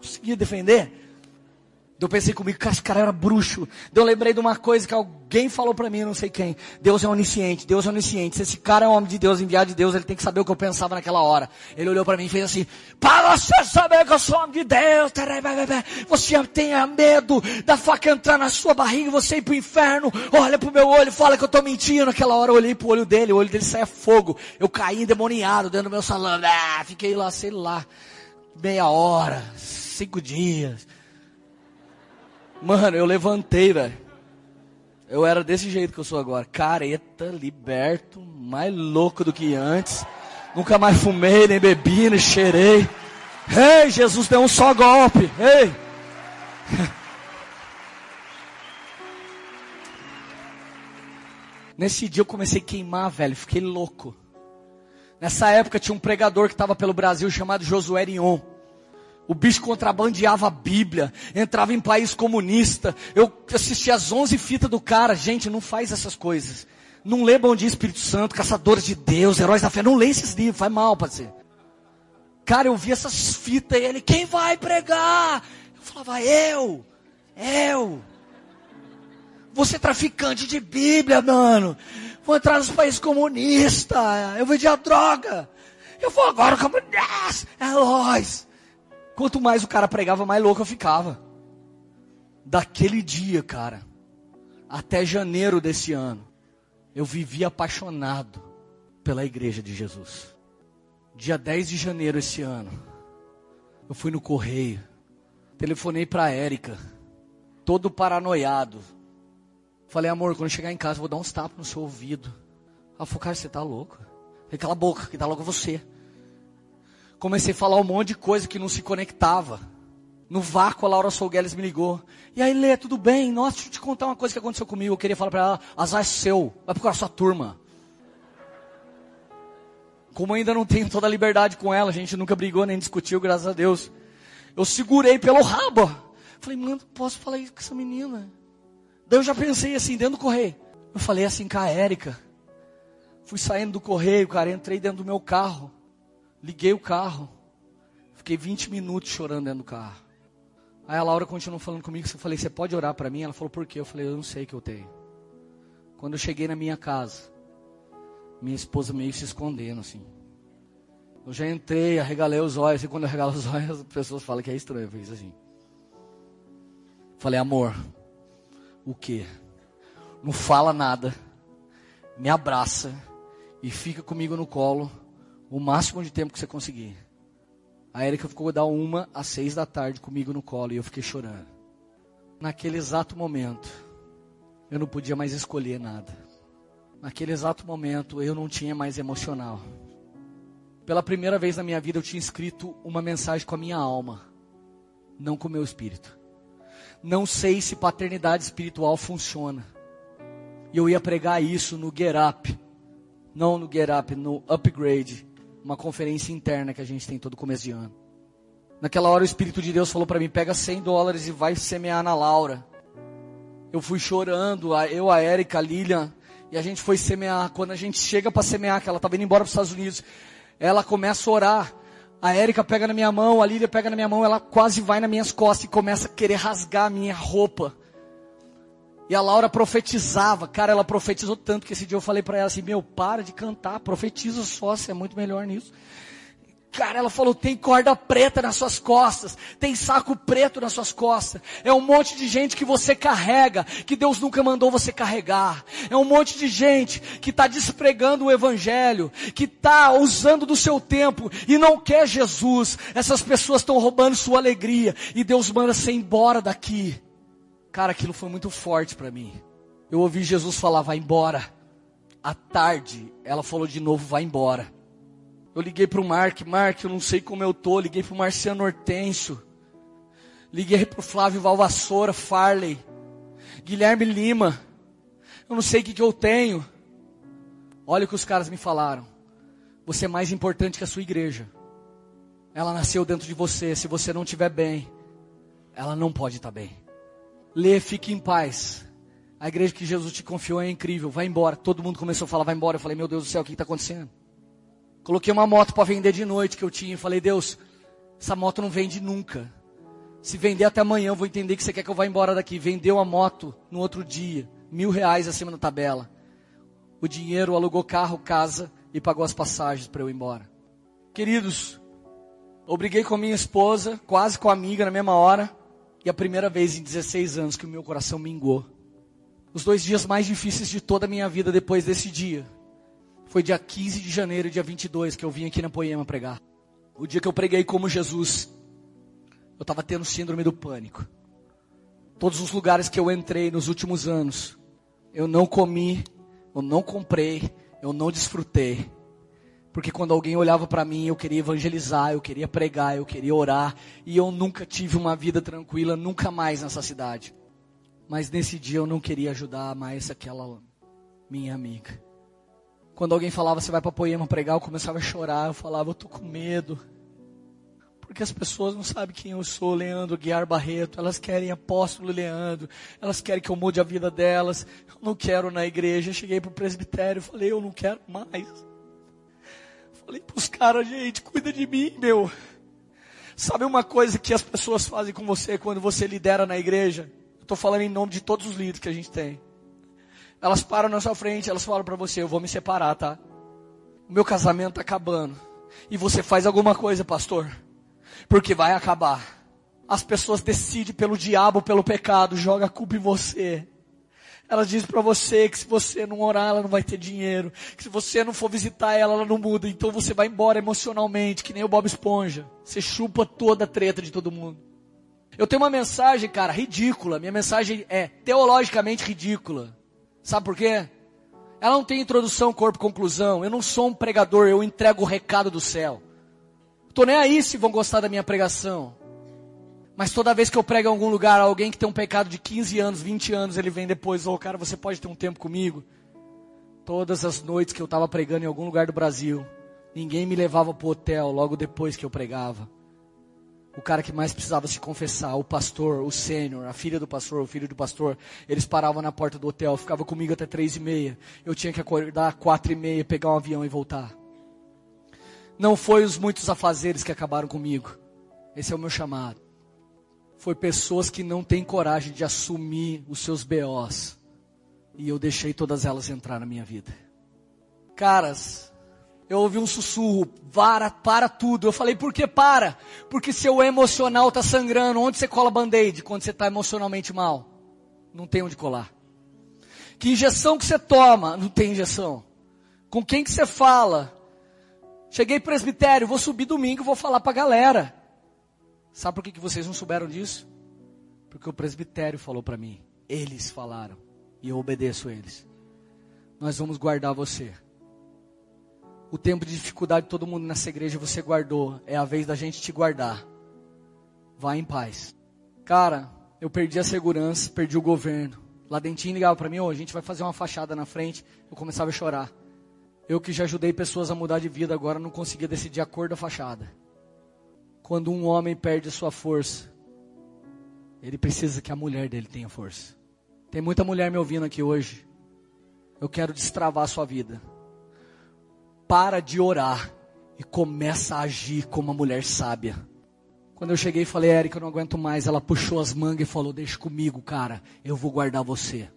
conseguia defender? Eu pensei comigo, cara, esse cara era bruxo. Eu lembrei de uma coisa que alguém falou para mim, não sei quem. Deus é onisciente, Deus é onisciente. Se esse cara é um homem de Deus, enviado de Deus, ele tem que saber o que eu pensava naquela hora. Ele olhou para mim e fez assim, para você saber que eu sou homem de Deus, você tenha medo da faca entrar na sua barriga e você ir pro inferno, olha pro meu olho, fala que eu tô mentindo. Naquela hora eu olhei pro olho dele, o olho dele saia fogo. Eu caí endemoniado dentro do meu salão. Ah, fiquei lá, sei lá, meia hora, cinco dias. Mano, eu levantei, velho. Eu era desse jeito que eu sou agora. Careta, liberto, mais louco do que antes. Nunca mais fumei, nem bebi, nem cheirei. Ei, Jesus deu um só golpe. Ei. Nesse dia eu comecei a queimar, velho. Fiquei louco. Nessa época tinha um pregador que estava pelo Brasil chamado Josué Rion. O bicho contrabandeava a Bíblia, entrava em país comunista. Eu assistia as 11 fitas do cara. Gente, não faz essas coisas. Não lê Bom Dia Espírito Santo, Caçadores de Deus, Heróis da Fé. Não lê esses livros, faz mal, parceiro. Cara, eu vi essas fitas e ele, quem vai pregar? Eu falava, eu, eu. Vou ser traficante de Bíblia, mano. Vou entrar nos países comunistas. Eu vendia droga. Eu vou agora yes, é nós. Quanto mais o cara pregava, mais louco eu ficava. Daquele dia, cara, até janeiro desse ano, eu vivi apaixonado pela igreja de Jesus. Dia 10 de janeiro esse ano, eu fui no correio, telefonei para Érica, todo paranoiado. Falei, amor, quando chegar em casa, vou dar uns tapas no seu ouvido. Ela falou, cara, você tá louco? Falei, cala a boca, que tá louco você. Comecei a falar um monte de coisa que não se conectava. No vácuo, a Laura Solgueles me ligou. E aí, Lê, tudo bem? Nossa, deixa eu te contar uma coisa que aconteceu comigo. Eu queria falar para ela, azar seu, vai procurar sua turma. Como ainda não tenho toda a liberdade com ela, a gente nunca brigou nem discutiu, graças a Deus. Eu segurei pelo rabo. Falei, mano, posso falar isso com essa menina? Daí eu já pensei assim, dentro do correio. Eu falei assim com a Érica. Fui saindo do correio, cara, entrei dentro do meu carro. Liguei o carro. Fiquei 20 minutos chorando dentro do carro. Aí a Laura continuou falando comigo. Eu falei, você pode orar para mim? Ela falou, por quê? Eu falei, eu não sei o que eu tenho. Quando eu cheguei na minha casa, minha esposa meio se escondendo assim. Eu já entrei, arregalei os olhos. E quando eu arregalo os olhos, as pessoas falam que é estranho. Eu assim. Falei, amor, o que? Não fala nada. Me abraça e fica comigo no colo o máximo de tempo que você conseguir. A Erika ficou da uma às seis da tarde comigo no colo e eu fiquei chorando. Naquele exato momento, eu não podia mais escolher nada. Naquele exato momento, eu não tinha mais emocional. Pela primeira vez na minha vida, eu tinha escrito uma mensagem com a minha alma, não com o meu espírito. Não sei se paternidade espiritual funciona. E eu ia pregar isso no Get Up. Não no Get Up, no Upgrade. Uma conferência interna que a gente tem todo começo de ano. Naquela hora o Espírito de Deus falou para mim: pega 100 dólares e vai semear na Laura. Eu fui chorando, eu, a Erika, a Lilian, e a gente foi semear. Quando a gente chega para semear, que ela estava indo embora para os Estados Unidos, ela começa a orar. A Érica pega na minha mão, a Lília pega na minha mão, ela quase vai nas minhas costas e começa a querer rasgar a minha roupa. E a Laura profetizava, cara, ela profetizou tanto que esse dia eu falei para ela assim: Meu, para de cantar, profetiza só, você é muito melhor nisso. Cara, ela falou: tem corda preta nas suas costas, tem saco preto nas suas costas. É um monte de gente que você carrega, que Deus nunca mandou você carregar. É um monte de gente que está despregando o Evangelho, que está usando do seu tempo e não quer Jesus. Essas pessoas estão roubando sua alegria e Deus manda você embora daqui. Cara, aquilo foi muito forte para mim. Eu ouvi Jesus falar: vai embora. À tarde, ela falou de novo: vai embora. Eu liguei para o Mark, Mark, eu não sei como eu tô. Liguei para o Marciano Hortêncio. Liguei para o Flávio Valvassoura, Farley. Guilherme Lima. Eu não sei o que, que eu tenho. Olha o que os caras me falaram. Você é mais importante que a sua igreja. Ela nasceu dentro de você. Se você não estiver bem, ela não pode estar bem. Lê, fique em paz. A igreja que Jesus te confiou é incrível. Vai embora. Todo mundo começou a falar, vai embora. Eu falei, meu Deus do céu, o que está acontecendo? Coloquei uma moto para vender de noite que eu tinha. Falei, Deus, essa moto não vende nunca. Se vender até amanhã, eu vou entender que você quer que eu vá embora daqui. Vendeu a moto no outro dia, mil reais acima da tabela. O dinheiro alugou carro, casa e pagou as passagens para eu ir embora. Queridos, obriguei com a minha esposa, quase com a amiga na mesma hora. E a primeira vez em 16 anos que o meu coração mingou. Os dois dias mais difíceis de toda a minha vida depois desse dia foi dia 15 de janeiro, dia 22, que eu vim aqui na Poema pregar. O dia que eu preguei como Jesus, eu estava tendo síndrome do pânico. Todos os lugares que eu entrei nos últimos anos, eu não comi, eu não comprei, eu não desfrutei. Porque quando alguém olhava para mim, eu queria evangelizar, eu queria pregar, eu queria orar, e eu nunca tive uma vida tranquila, nunca mais nessa cidade. Mas nesse dia eu não queria ajudar mais aquela minha amiga. Quando alguém falava, você vai para Poema pregar, eu começava a chorar. Eu falava, eu tô com medo. Porque as pessoas não sabem quem eu sou, Leandro Guiar Barreto. Elas querem apóstolo Leandro. Elas querem que eu mude a vida delas. Eu não quero na igreja. Eu cheguei pro presbitério e falei, eu não quero mais. Falei pros caras, gente, cuida de mim, meu. Sabe uma coisa que as pessoas fazem com você quando você lidera na igreja? estou falando em nome de todos os líderes que a gente tem. Elas param na sua frente, elas falam para você, eu vou me separar, tá? O meu casamento está acabando. E você faz alguma coisa, pastor? Porque vai acabar. As pessoas decidem pelo diabo, pelo pecado, joga a culpa em você. Ela diz para você que se você não orar, ela não vai ter dinheiro. Que se você não for visitar ela, ela não muda. Então você vai embora emocionalmente, que nem o Bob Esponja. Você chupa toda a treta de todo mundo. Eu tenho uma mensagem, cara, ridícula. Minha mensagem é teologicamente ridícula. Sabe por quê? Ela não tem introdução, corpo, conclusão. Eu não sou um pregador, eu entrego o recado do céu. Tô nem aí se vão gostar da minha pregação. Mas toda vez que eu prego em algum lugar, alguém que tem um pecado de 15 anos, 20 anos, ele vem depois, ô oh, cara, você pode ter um tempo comigo? Todas as noites que eu estava pregando em algum lugar do Brasil, ninguém me levava para o hotel logo depois que eu pregava. O cara que mais precisava se confessar, o pastor, o sênior, a filha do pastor, o filho do pastor, eles paravam na porta do hotel, ficavam comigo até três e meia. Eu tinha que acordar quatro e meia, pegar um avião e voltar. Não foi os muitos afazeres que acabaram comigo. Esse é o meu chamado foi pessoas que não têm coragem de assumir os seus BOs. E eu deixei todas elas entrar na minha vida. Caras, eu ouvi um sussurro, para, para tudo. Eu falei, por que para? Porque seu emocional está sangrando. Onde você cola band-aid quando você está emocionalmente mal? Não tem onde colar. Que injeção que você toma? Não tem injeção. Com quem que você fala? Cheguei presbitério, vou subir domingo, vou falar para a galera. Sabe por que, vocês não souberam disso? Porque o presbitério falou para mim. Eles falaram. E eu obedeço eles. Nós vamos guardar você. O tempo de dificuldade de todo mundo nessa igreja você guardou. É a vez da gente te guardar. Vá em paz. Cara, eu perdi a segurança, perdi o governo. Lá dentinho ligava para mim, oh, a gente vai fazer uma fachada na frente. Eu começava a chorar. Eu que já ajudei pessoas a mudar de vida, agora não conseguia decidir a cor da fachada. Quando um homem perde sua força, ele precisa que a mulher dele tenha força. Tem muita mulher me ouvindo aqui hoje. Eu quero destravar a sua vida. Para de orar e começa a agir como uma mulher sábia. Quando eu cheguei e falei, Érica, eu não aguento mais, ela puxou as mangas e falou, deixa comigo, cara, eu vou guardar você.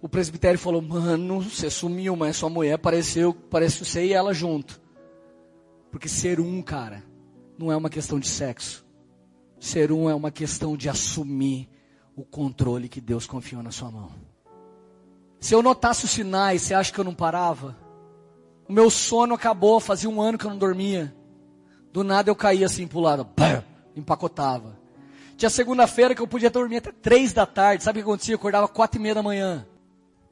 O presbitério falou, mano, você sumiu, mas sua mulher apareceu, parece você e ela junto. Porque ser um, cara, não é uma questão de sexo. Ser um é uma questão de assumir o controle que Deus confiou na sua mão. Se eu notasse os sinais, você acha que eu não parava? O meu sono acabou, fazia um ano que eu não dormia. Do nada eu caía assim pro lado, empacotava. Tinha segunda-feira que eu podia dormir até três da tarde. Sabe o que acontecia? Eu acordava quatro e meia da manhã.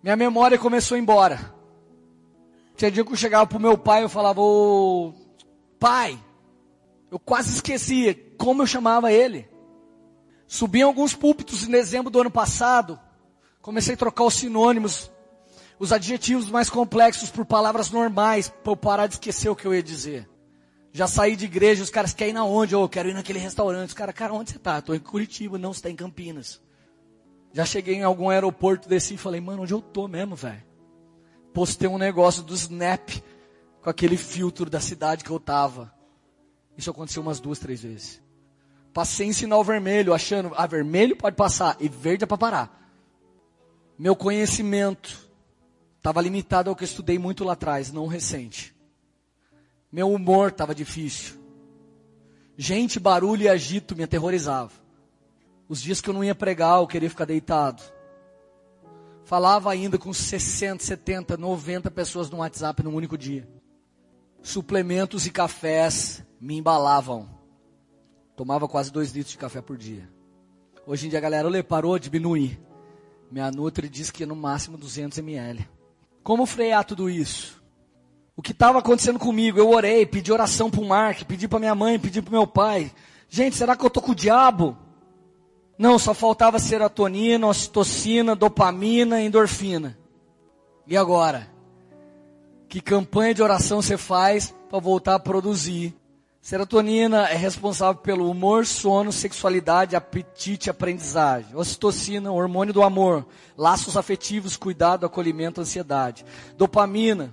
Minha memória começou a ir embora. Tinha dia que eu chegava pro meu pai e eu falava, ô pai, eu quase esqueci como eu chamava ele. Subi em alguns púlpitos em dezembro do ano passado. Comecei a trocar os sinônimos, os adjetivos mais complexos por palavras normais, para eu parar de esquecer o que eu ia dizer. Já saí de igreja, os caras querem ir na onde? Oh, eu quero ir naquele restaurante. Os caras, cara, onde você está? Estou em Curitiba, não, você está em Campinas. Já cheguei em algum aeroporto, desci e falei, mano, onde eu tô mesmo, velho? Postei um negócio do Snap, com aquele filtro da cidade que eu tava. Isso aconteceu umas duas, três vezes. Passei em sinal vermelho, achando, ah, vermelho pode passar e verde é para parar. Meu conhecimento estava limitado ao que eu estudei muito lá atrás, não recente. Meu humor estava difícil. Gente, barulho e agito me aterrorizava. Os dias que eu não ia pregar, eu queria ficar deitado. Falava ainda com 60, 70, 90 pessoas no WhatsApp num único dia. Suplementos e cafés me embalavam. Tomava quase dois litros de café por dia. Hoje em dia a galera olê, parou, diminuir. Minha Nutri diz que no máximo 200 ml. Como frear tudo isso? O que estava acontecendo comigo? Eu orei, pedi oração para o Mark, pedi para minha mãe, pedi para meu pai. Gente, será que eu tô com o diabo? Não, só faltava serotonina, ocitocina, dopamina, endorfina. E agora? Que campanha de oração você faz para voltar a produzir Serotonina é responsável pelo humor, sono, sexualidade, apetite, aprendizagem. Ocitocina, hormônio do amor, laços afetivos, cuidado, acolhimento, ansiedade. Dopamina,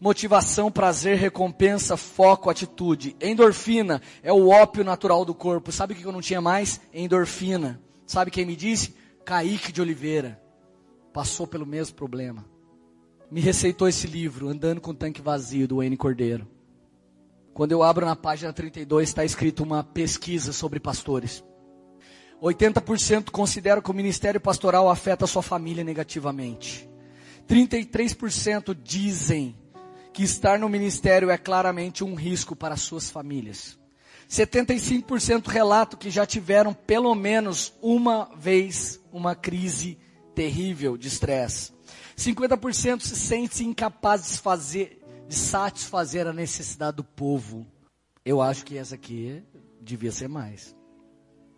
motivação, prazer, recompensa, foco, atitude. Endorfina é o ópio natural do corpo. Sabe o que eu não tinha mais? Endorfina. Sabe quem me disse? Kaique de Oliveira. Passou pelo mesmo problema. Me receitou esse livro, Andando com o Tanque Vazio, do N. Cordeiro. Quando eu abro na página 32, está escrito uma pesquisa sobre pastores. 80% consideram que o ministério pastoral afeta a sua família negativamente. 33% dizem que estar no ministério é claramente um risco para suas famílias. 75% relatam que já tiveram pelo menos uma vez uma crise terrível de estresse. 50% se sente incapaz de fazer, de satisfazer a necessidade do povo. Eu acho que essa aqui devia ser mais.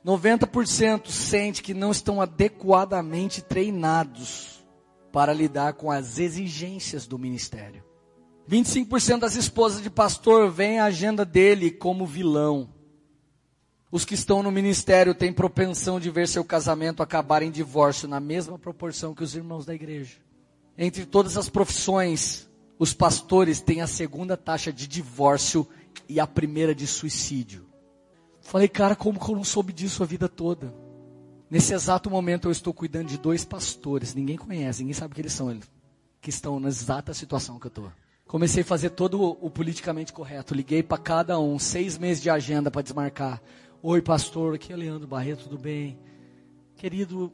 90% sente que não estão adequadamente treinados para lidar com as exigências do ministério. 25% das esposas de pastor veem a agenda dele como vilão. Os que estão no ministério têm propensão de ver seu casamento acabar em divórcio na mesma proporção que os irmãos da igreja. Entre todas as profissões, os pastores têm a segunda taxa de divórcio e a primeira de suicídio. Falei, cara, como que eu não soube disso a vida toda? Nesse exato momento eu estou cuidando de dois pastores, ninguém conhece, ninguém sabe que eles são, eles, que estão na exata situação que eu estou. Comecei a fazer todo o politicamente correto. Liguei para cada um, seis meses de agenda para desmarcar. Oi, pastor, aqui é Leandro Barreto, tudo bem? Querido,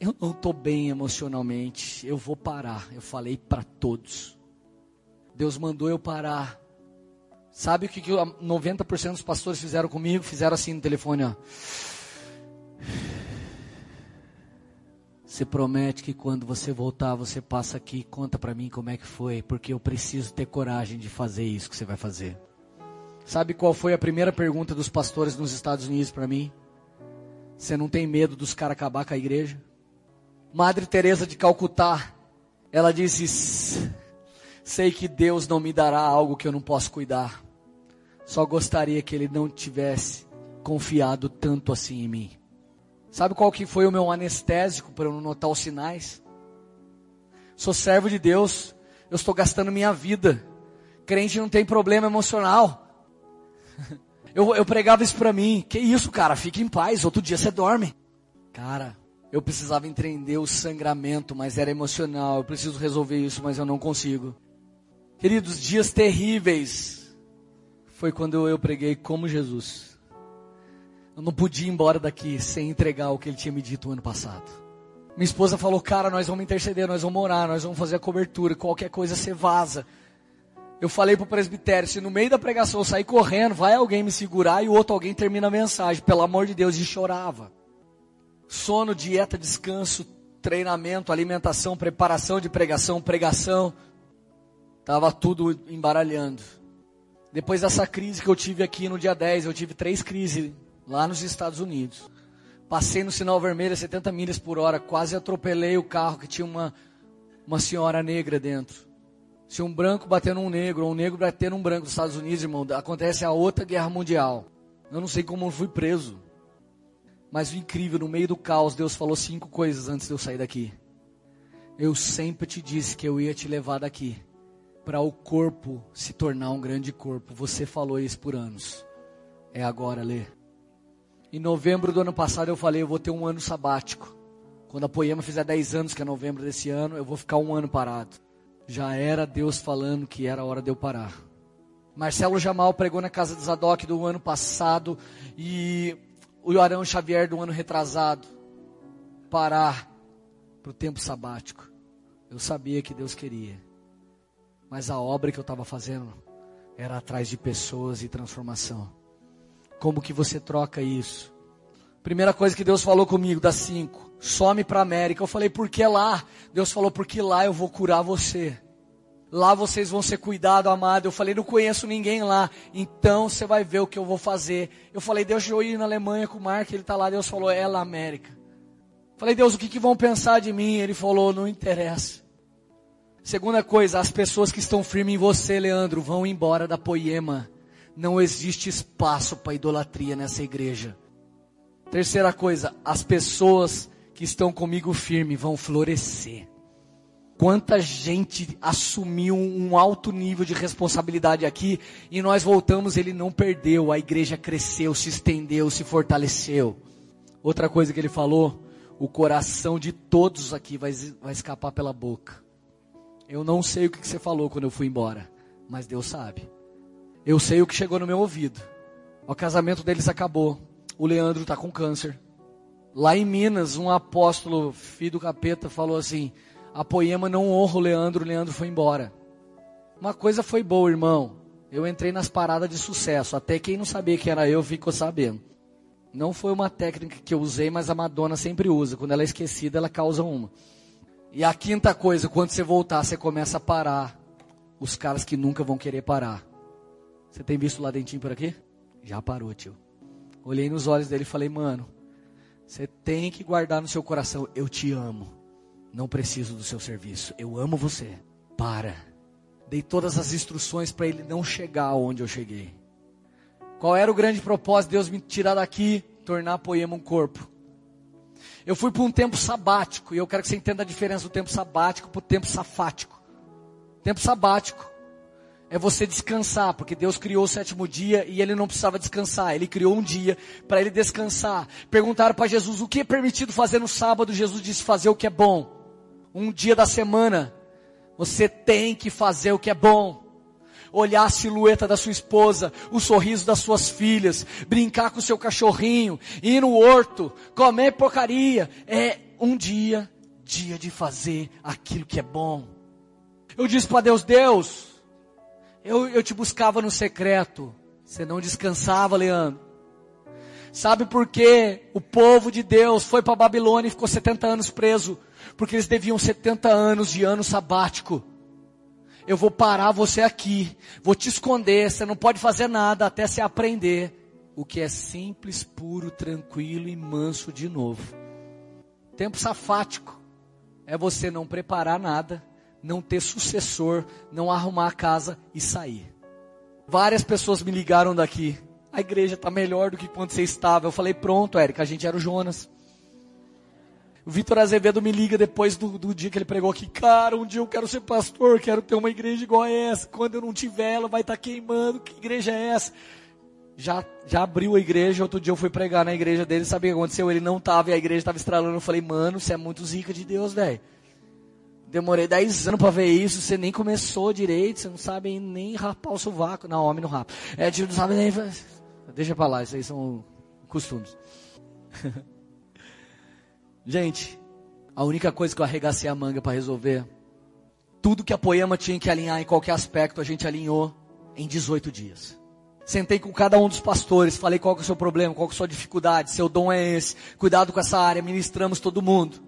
eu não estou bem emocionalmente, eu vou parar. Eu falei para todos. Deus mandou eu parar. Sabe o que, que 90% dos pastores fizeram comigo? Fizeram assim no telefone, ó. Você promete que quando você voltar, você passa aqui e conta para mim como é que foi, porque eu preciso ter coragem de fazer isso que você vai fazer. Sabe qual foi a primeira pergunta dos pastores nos Estados Unidos para mim? Você não tem medo dos caras acabar com a igreja? Madre Teresa de Calcutá, ela disse: "Sei que Deus não me dará algo que eu não posso cuidar. Só gostaria que ele não tivesse confiado tanto assim em mim." Sabe qual que foi o meu anestésico para eu não notar os sinais? Sou servo de Deus, eu estou gastando minha vida. Crente não tem problema emocional. Eu, eu pregava isso para mim. Que isso, cara? Fique em paz. Outro dia você dorme. Cara, eu precisava entender o sangramento, mas era emocional. Eu preciso resolver isso, mas eu não consigo. Queridos, dias terríveis foi quando eu preguei como Jesus. Eu não podia ir embora daqui sem entregar o que ele tinha me dito o ano passado. Minha esposa falou, cara, nós vamos interceder, nós vamos orar, nós vamos fazer a cobertura, qualquer coisa você vaza. Eu falei pro presbitério, se no meio da pregação eu sair correndo, vai alguém me segurar e o outro alguém termina a mensagem, pelo amor de Deus, e chorava. Sono, dieta, descanso, treinamento, alimentação, preparação de pregação, pregação. Tava tudo embaralhando. Depois dessa crise que eu tive aqui no dia 10, eu tive três crises lá nos Estados Unidos. Passei no sinal vermelho a 70 milhas por hora, quase atropelei o carro que tinha uma, uma senhora negra dentro. Se um branco bater num negro, ou um negro bater num branco nos Estados Unidos, irmão, acontece a outra guerra mundial. Eu não sei como eu fui preso. Mas o incrível, no meio do caos, Deus falou cinco coisas antes de eu sair daqui. Eu sempre te disse que eu ia te levar daqui para o corpo se tornar um grande corpo. Você falou isso por anos. É agora, Lê. Em novembro do ano passado eu falei, eu vou ter um ano sabático. Quando a Poema fizer 10 anos, que é novembro desse ano, eu vou ficar um ano parado. Já era Deus falando que era hora de eu parar. Marcelo Jamal pregou na casa de Zadok do ano passado e o Arão Xavier do ano retrasado. Parar para o tempo sabático. Eu sabia que Deus queria. Mas a obra que eu estava fazendo era atrás de pessoas e transformação. Como que você troca isso? Primeira coisa que Deus falou comigo, das cinco, some para América. Eu falei, por que lá? Deus falou, porque lá eu vou curar você. Lá vocês vão ser cuidados, amado. Eu falei, não conheço ninguém lá. Então você vai ver o que eu vou fazer. Eu falei, Deus, eu ir na Alemanha com o Mark, ele está lá. Deus falou, é lá América. Falei, Deus, o que, que vão pensar de mim? Ele falou, não interessa. Segunda coisa, as pessoas que estão firmes em você, Leandro, vão embora da poema não existe espaço para idolatria nessa igreja. Terceira coisa, as pessoas que estão comigo firme vão florescer. Quanta gente assumiu um alto nível de responsabilidade aqui e nós voltamos, ele não perdeu, a igreja cresceu, se estendeu, se fortaleceu. Outra coisa que ele falou, o coração de todos aqui vai, vai escapar pela boca. Eu não sei o que você falou quando eu fui embora, mas Deus sabe. Eu sei o que chegou no meu ouvido. O casamento deles acabou. O Leandro está com câncer. Lá em Minas, um apóstolo, filho do capeta, falou assim: a poema não honra o Leandro, o Leandro foi embora. Uma coisa foi boa, irmão. Eu entrei nas paradas de sucesso. Até quem não sabia que era eu ficou sabendo. Não foi uma técnica que eu usei, mas a Madonna sempre usa. Quando ela é esquecida, ela causa uma. E a quinta coisa, quando você voltar, você começa a parar os caras que nunca vão querer parar. Você tem visto lá dentinho por aqui? Já parou, tio. Olhei nos olhos dele e falei, mano, você tem que guardar no seu coração, eu te amo. Não preciso do seu serviço. Eu amo você. Para. Dei todas as instruções para ele não chegar onde eu cheguei. Qual era o grande propósito de Deus me tirar daqui, tornar Poema um corpo? Eu fui para um tempo sabático, e eu quero que você entenda a diferença do tempo sabático para o tempo safático. Tempo sabático é você descansar, porque Deus criou o sétimo dia e ele não precisava descansar, ele criou um dia para ele descansar. Perguntaram para Jesus o que é permitido fazer no sábado, Jesus disse fazer o que é bom. Um dia da semana, você tem que fazer o que é bom. Olhar a silhueta da sua esposa, o sorriso das suas filhas, brincar com o seu cachorrinho, ir no horto, comer porcaria. É um dia, dia de fazer aquilo que é bom. Eu disse para Deus, Deus, eu, eu te buscava no secreto. Você não descansava, Leandro. Sabe por que o povo de Deus foi para Babilônia e ficou 70 anos preso? Porque eles deviam 70 anos de ano sabático. Eu vou parar você aqui, vou te esconder, você não pode fazer nada até você aprender o que é simples, puro, tranquilo e manso de novo. Tempo safático é você não preparar nada, não ter sucessor, não arrumar a casa e sair. Várias pessoas me ligaram daqui. A igreja está melhor do que quando você estava. Eu falei, pronto, Érica, a gente era o Jonas. O Vitor Azevedo me liga depois do, do, dia que ele pregou aqui. Cara, um dia eu quero ser pastor, quero ter uma igreja igual a essa. Quando eu não tiver, ela vai estar tá queimando. Que igreja é essa? Já, já abriu a igreja. Outro dia eu fui pregar na igreja dele. Sabe o que aconteceu? Ele não estava e a igreja estava estralando. Eu falei, mano, você é muito zica de Deus, velho. Demorei 10 anos para ver isso. Você nem começou direito. Você não sabe nem rapar o sovaco. Não, homem não rapa. É, tipo, não sabe nem. Deixa pra lá, isso aí são costumes. Gente, a única coisa que eu arregacei a manga para resolver, tudo que a poema tinha que alinhar em qualquer aspecto, a gente alinhou em 18 dias. Sentei com cada um dos pastores, falei qual que é o seu problema, qual que é a sua dificuldade, seu dom é esse, cuidado com essa área, ministramos todo mundo.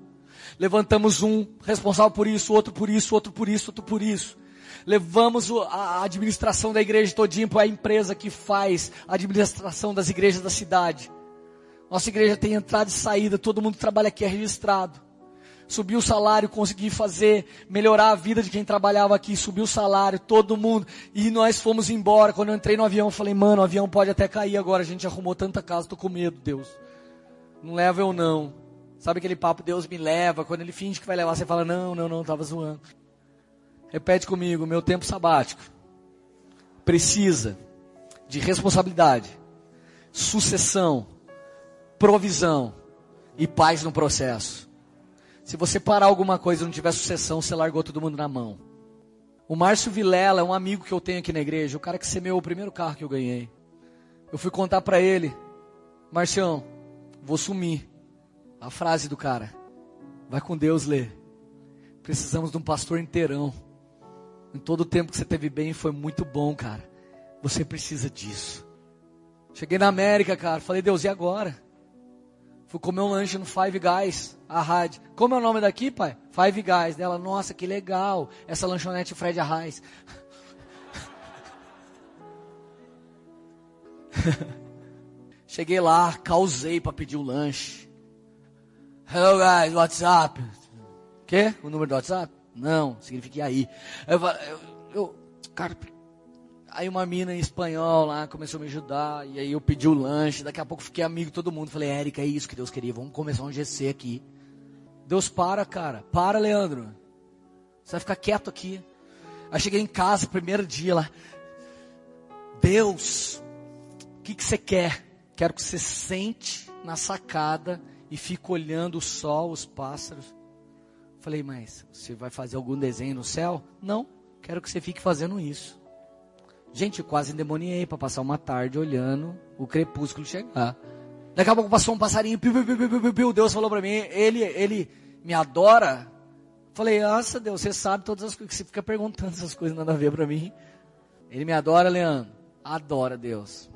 Levantamos um responsável por isso, outro por isso, outro por isso, outro por isso. Levamos a administração da igreja todinha para a empresa que faz a administração das igrejas da cidade. Nossa igreja tem entrada e saída, todo mundo que trabalha aqui é registrado. Subiu o salário, consegui fazer, melhorar a vida de quem trabalhava aqui, subiu o salário, todo mundo. E nós fomos embora. Quando eu entrei no avião, eu falei, mano, o avião pode até cair agora. A gente arrumou tanta casa, tô com medo, Deus. Não leva eu não. Sabe aquele papo, Deus me leva? Quando ele finge que vai levar, você fala, não, não, não, tava zoando. Repete comigo, meu tempo sabático precisa de responsabilidade, sucessão, provisão e paz no processo. Se você parar alguma coisa e não tiver sucessão, você largou todo mundo na mão. O Márcio Vilela é um amigo que eu tenho aqui na igreja, o cara que semeou o primeiro carro que eu ganhei. Eu fui contar para ele, Marcião, vou sumir. A frase do cara, vai com Deus, Lê. Precisamos de um pastor inteirão. Em todo o tempo que você teve bem foi muito bom, cara. Você precisa disso. Cheguei na América, cara. Falei, Deus, e agora? Fui comer um lanche no Five Guys, a rádio. Como é o nome daqui, pai? Five Guys. Dela, nossa, que legal. Essa lanchonete Fred Arraes. Cheguei lá, causei para pedir o lanche. Hello guys, WhatsApp. Quê? O número do WhatsApp? Não, significa aí. Eu, eu, eu, cara, Aí uma mina em espanhol lá começou a me ajudar, e aí eu pedi o lanche, daqui a pouco fiquei amigo de todo mundo. Falei, Érica, é isso que Deus queria, vamos começar um GC aqui. Deus para, cara. Para, Leandro. Você vai ficar quieto aqui. Aí cheguei em casa, primeiro dia lá. Deus, o que, que você quer? quero que você sente na sacada e fique olhando o sol, os pássaros. Falei, mas você vai fazer algum desenho no céu? Não, quero que você fique fazendo isso. Gente, quase endemoniei para passar uma tarde olhando o crepúsculo chegar. Daqui a pouco passou um passarinho, piu, piu, piu, piu, piu, Deus falou para mim, ele, ele me adora. Falei, nossa Deus, você sabe todas as coisas, que você fica perguntando essas coisas, nada a ver para mim. Ele me adora, Leandro? Adora Deus.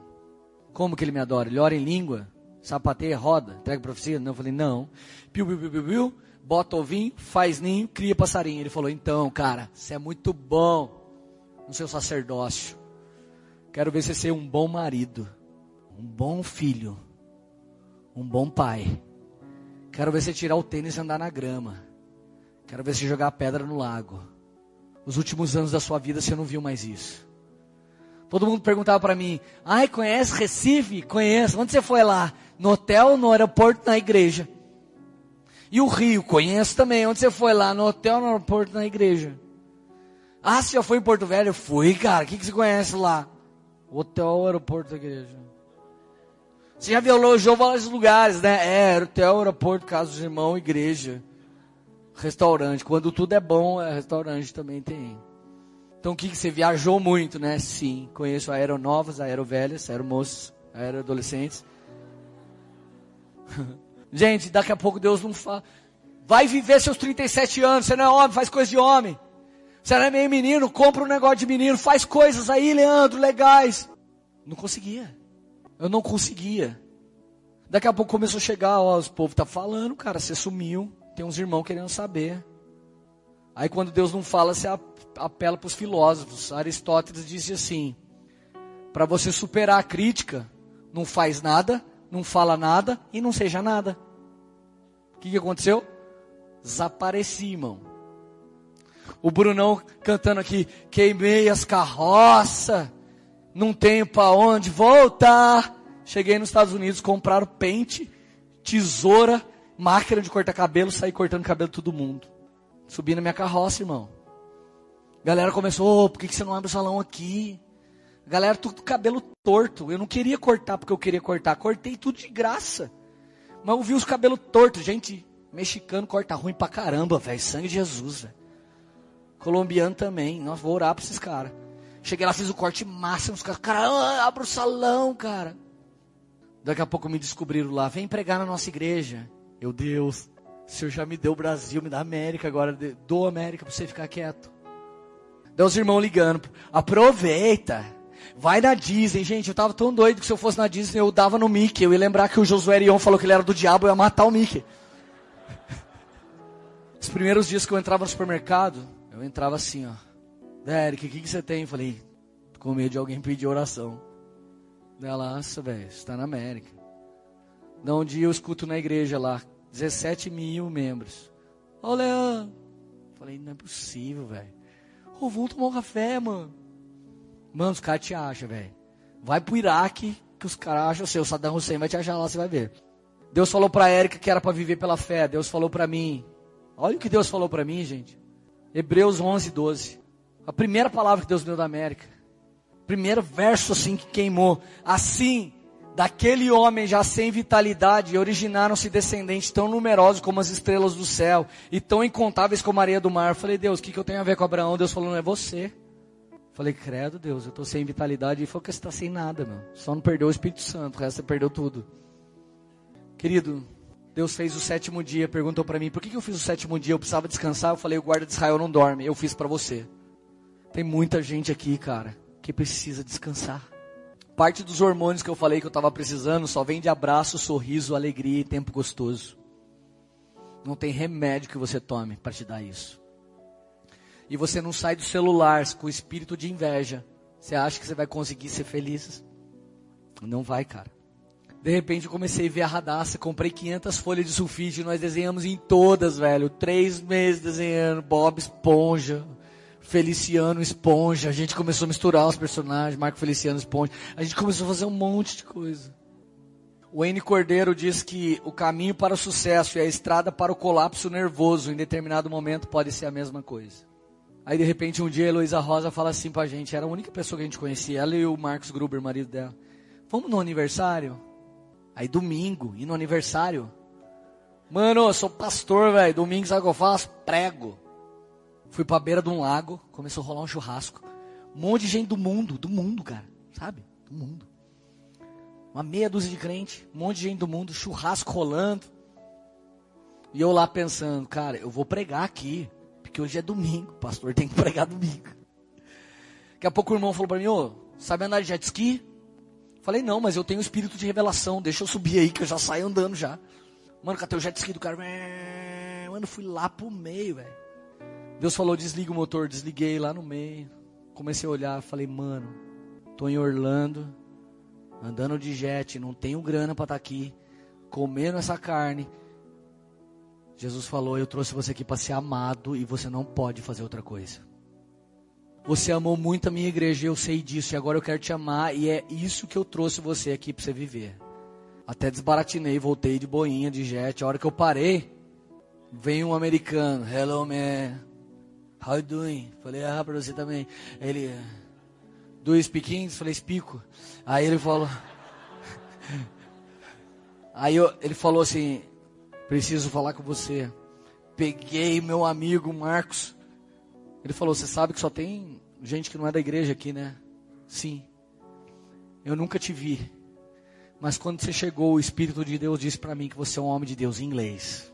Como que ele me adora? Ele ora em língua? Sapateia, roda, entrega profecia? Não, eu falei, não. Piu, piu, piu, piu, piu, bota ovinho, faz ninho, cria passarinho. Ele falou, então, cara, você é muito bom no seu sacerdócio. Quero ver você ser um bom marido, um bom filho, um bom pai. Quero ver você tirar o tênis e andar na grama. Quero ver você jogar a pedra no lago. Os últimos anos da sua vida você não viu mais isso. Todo mundo perguntava para mim: "Ai, conhece Recife? Conheço. Onde você foi lá? No hotel, no aeroporto, na igreja?" E o Rio, conheço também. Onde você foi lá? No hotel, no aeroporto, na igreja. Ah, você já foi em Porto Velho? Fui, cara. O que, que você conhece lá? Hotel, aeroporto da igreja. Você já viajou vários lugares, né? É, hotel, aeroporto, casa dos irmãos, igreja, restaurante. Quando tudo é bom, é restaurante também tem. Então o que, que você viajou muito, né? Sim, conheço aeronovas, aerovelhas, aeromoços, aeroadolescentes. Gente, daqui a pouco Deus não fala. Vai viver seus 37 anos, você não é homem, faz coisa de homem. É meio menino, compra um negócio de menino, faz coisas aí, Leandro, legais. Não conseguia. Eu não conseguia. Daqui a pouco começou a chegar, ó, os povo tá falando, cara, você sumiu. Tem uns irmãos querendo saber. Aí quando Deus não fala, você apela para os filósofos. Aristóteles disse assim: para você superar a crítica, não faz nada, não fala nada e não seja nada. O que, que aconteceu? Desapareci, irmão. O Brunão cantando aqui, queimei as carroças, não tenho para onde voltar. Cheguei nos Estados Unidos, compraram pente, tesoura, máquina de cortar cabelo, saí cortando cabelo todo mundo. Subi na minha carroça, irmão. Galera começou, oh, por que, que você não abre o salão aqui? Galera, tudo cabelo torto. Eu não queria cortar porque eu queria cortar. Cortei tudo de graça. Mas eu vi os cabelos tortos. Gente, mexicano corta ruim pra caramba, velho. Sangue de Jesus, velho. Colombiano também. Nossa, vou orar pra esses caras. Cheguei lá, fiz o corte máximo. Os caras, cara, ah, abre o salão, cara. Daqui a pouco me descobriram lá. Vem pregar na nossa igreja. Eu, Deus, o Senhor já me deu o Brasil, me dá América agora. Dou América pra você ficar quieto. Deu os irmãos ligando. Aproveita. Vai na Disney, gente. Eu tava tão doido que se eu fosse na Disney, eu dava no Mickey. Eu ia lembrar que o Josué Erion falou que ele era do diabo, eu ia matar o Mickey. Os primeiros dias que eu entrava no supermercado, eu entrava assim, ó. Derek, o que, que você tem? Falei, com medo de alguém pedir oração. Ela, nossa, velho, você tá na América. Não, um dia eu escuto na igreja lá, 17 mil membros. Ô, Leandro. Falei, não é possível, velho. Ô, vamos tomar um café, mano. Mano, os caras te acham, velho. Vai pro Iraque, que os caras acham seu. Saddam Hussein vai te achar lá, você vai ver. Deus falou pra Érica que era para viver pela fé. Deus falou para mim. Olha o que Deus falou para mim, gente. Hebreus 11, 12. A primeira palavra que Deus deu da América. Primeiro verso assim que queimou. Assim, daquele homem já sem vitalidade, originaram-se descendentes tão numerosos como as estrelas do céu e tão incontáveis como a areia do mar. Eu falei, Deus, o que, que eu tenho a ver com Abraão? Deus falou, não é você. Eu falei, credo, Deus, eu estou sem vitalidade. Ele falou que você está sem nada, meu. Só não perdeu o Espírito Santo, o resto você perdeu tudo. Querido, Deus fez o sétimo dia, perguntou para mim, por que, que eu fiz o sétimo dia? Eu precisava descansar. Eu falei, o guarda de Israel não dorme. Eu fiz para você. Tem muita gente aqui, cara, que precisa descansar. Parte dos hormônios que eu falei que eu estava precisando só vem de abraço, sorriso, alegria e tempo gostoso. Não tem remédio que você tome para te dar isso. E você não sai do celular com o espírito de inveja. Você acha que você vai conseguir ser feliz? Não vai, cara. De repente eu comecei a ver a radassa, comprei 500 folhas de sulfite, nós desenhamos em todas, velho. Três meses desenhando, Bob Esponja, Feliciano Esponja. A gente começou a misturar os personagens, Marco Feliciano Esponja. A gente começou a fazer um monte de coisa. O N Cordeiro diz que o caminho para o sucesso e a estrada para o colapso nervoso em determinado momento pode ser a mesma coisa. Aí de repente um dia a Heloísa Rosa fala assim pra gente, era a única pessoa que a gente conhecia, ela e o Marcos Gruber, marido dela. Vamos no aniversário? Aí domingo, e no aniversário. Mano, eu sou pastor, velho. Domingo, sabe o que eu faço? Prego. Fui pra beira de um lago, começou a rolar um churrasco. Um monte de gente do mundo, do mundo, cara. Sabe? Do mundo. Uma meia dúzia de crente, um monte de gente do mundo, churrasco rolando. E eu lá pensando, cara, eu vou pregar aqui, porque hoje é domingo, o pastor tem que pregar domingo. Daqui a pouco o irmão falou para mim, ô, sabe andar de jet ski? Falei, não, mas eu tenho espírito de revelação, deixa eu subir aí que eu já saio andando já. Mano, catei o jet ski do cara, mano, fui lá pro meio, velho. Deus falou, desliga o motor, desliguei lá no meio. Comecei a olhar, falei, mano, tô em Orlando, andando de jet, não tenho grana para estar tá aqui, comendo essa carne, Jesus falou: Eu trouxe você aqui para ser amado e você não pode fazer outra coisa. Você amou muito a minha igreja, eu sei disso, e agora eu quero te amar, e é isso que eu trouxe você aqui para você viver. Até desbaratinei, voltei de boinha, de jet. A hora que eu parei, vem um americano: Hello, man. How you doing? Falei: Ah, para você também. Ele: Do speak English? Falei: Explico. Aí ele falou. Aí eu, ele falou assim: Preciso falar com você. Peguei meu amigo Marcos. Ele falou: Você sabe que só tem gente que não é da igreja aqui, né? Sim. Eu nunca te vi. Mas quando você chegou, o Espírito de Deus disse para mim que você é um homem de Deus em inglês.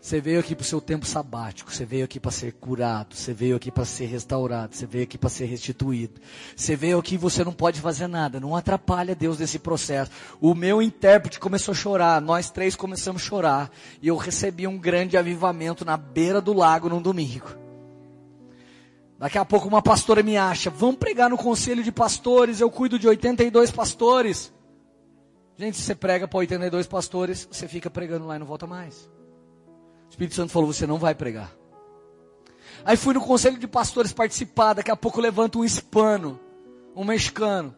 Você veio aqui para o seu tempo sabático, você veio aqui para ser curado, você veio aqui para ser restaurado, você veio aqui para ser restituído. Você veio aqui e você não pode fazer nada, não atrapalha Deus nesse processo. O meu intérprete começou a chorar, nós três começamos a chorar, e eu recebi um grande avivamento na beira do lago num domingo. Daqui a pouco uma pastora me acha, vamos pregar no conselho de pastores, eu cuido de 82 pastores. Gente, se você prega para 82 pastores, você fica pregando lá e não volta mais. O Espírito Santo falou: você não vai pregar. Aí fui no conselho de pastores participar. Daqui a pouco levanta um hispano, um mexicano.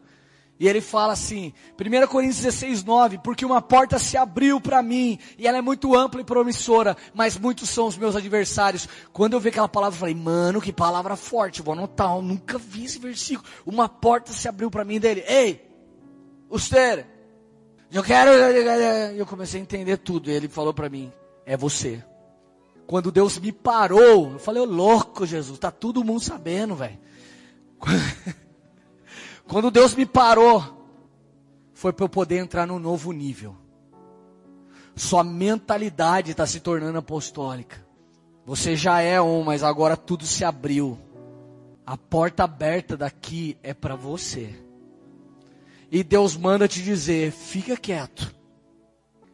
E ele fala assim, 1 Coríntios 16, 9, porque uma porta se abriu para mim, e ela é muito ampla e promissora, mas muitos são os meus adversários. Quando eu vi aquela palavra, eu falei, mano, que palavra forte, vou anotar, eu nunca vi esse versículo. Uma porta se abriu para mim dele, ei, você, eu quero, eu comecei a entender tudo, e ele falou para mim, é você. Quando Deus me parou, eu falei, ô louco, Jesus, tá todo mundo sabendo, velho. Quando Deus me parou, foi para eu poder entrar num novo nível. Sua mentalidade está se tornando apostólica. Você já é um, mas agora tudo se abriu. A porta aberta daqui é para você. E Deus manda te dizer: fica quieto.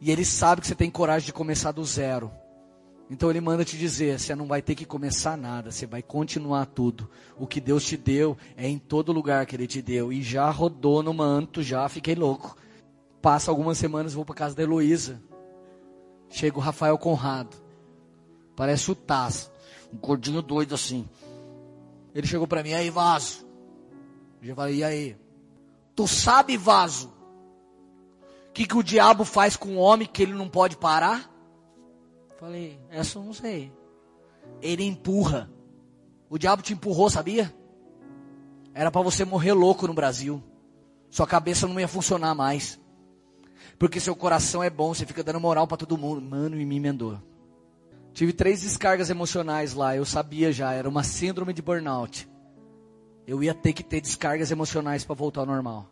E Ele sabe que você tem coragem de começar do zero. Então ele manda te dizer: você não vai ter que começar nada, você vai continuar tudo. O que Deus te deu é em todo lugar que Ele te deu. E já rodou no manto, já fiquei louco. Passa algumas semanas, vou para casa da Heloísa. Chega o Rafael Conrado. Parece o Taz. Um gordinho doido assim. Ele chegou para mim, aí vaso. Eu já falei, e aí? Tu sabe, vaso, o que, que o diabo faz com o homem que ele não pode parar? Falei, essa eu não sei. Ele empurra. O diabo te empurrou, sabia? Era para você morrer louco no Brasil. Sua cabeça não ia funcionar mais. Porque seu coração é bom, você fica dando moral para todo mundo. Mano, e me emendou. Tive três descargas emocionais lá, eu sabia já, era uma síndrome de burnout. Eu ia ter que ter descargas emocionais para voltar ao normal.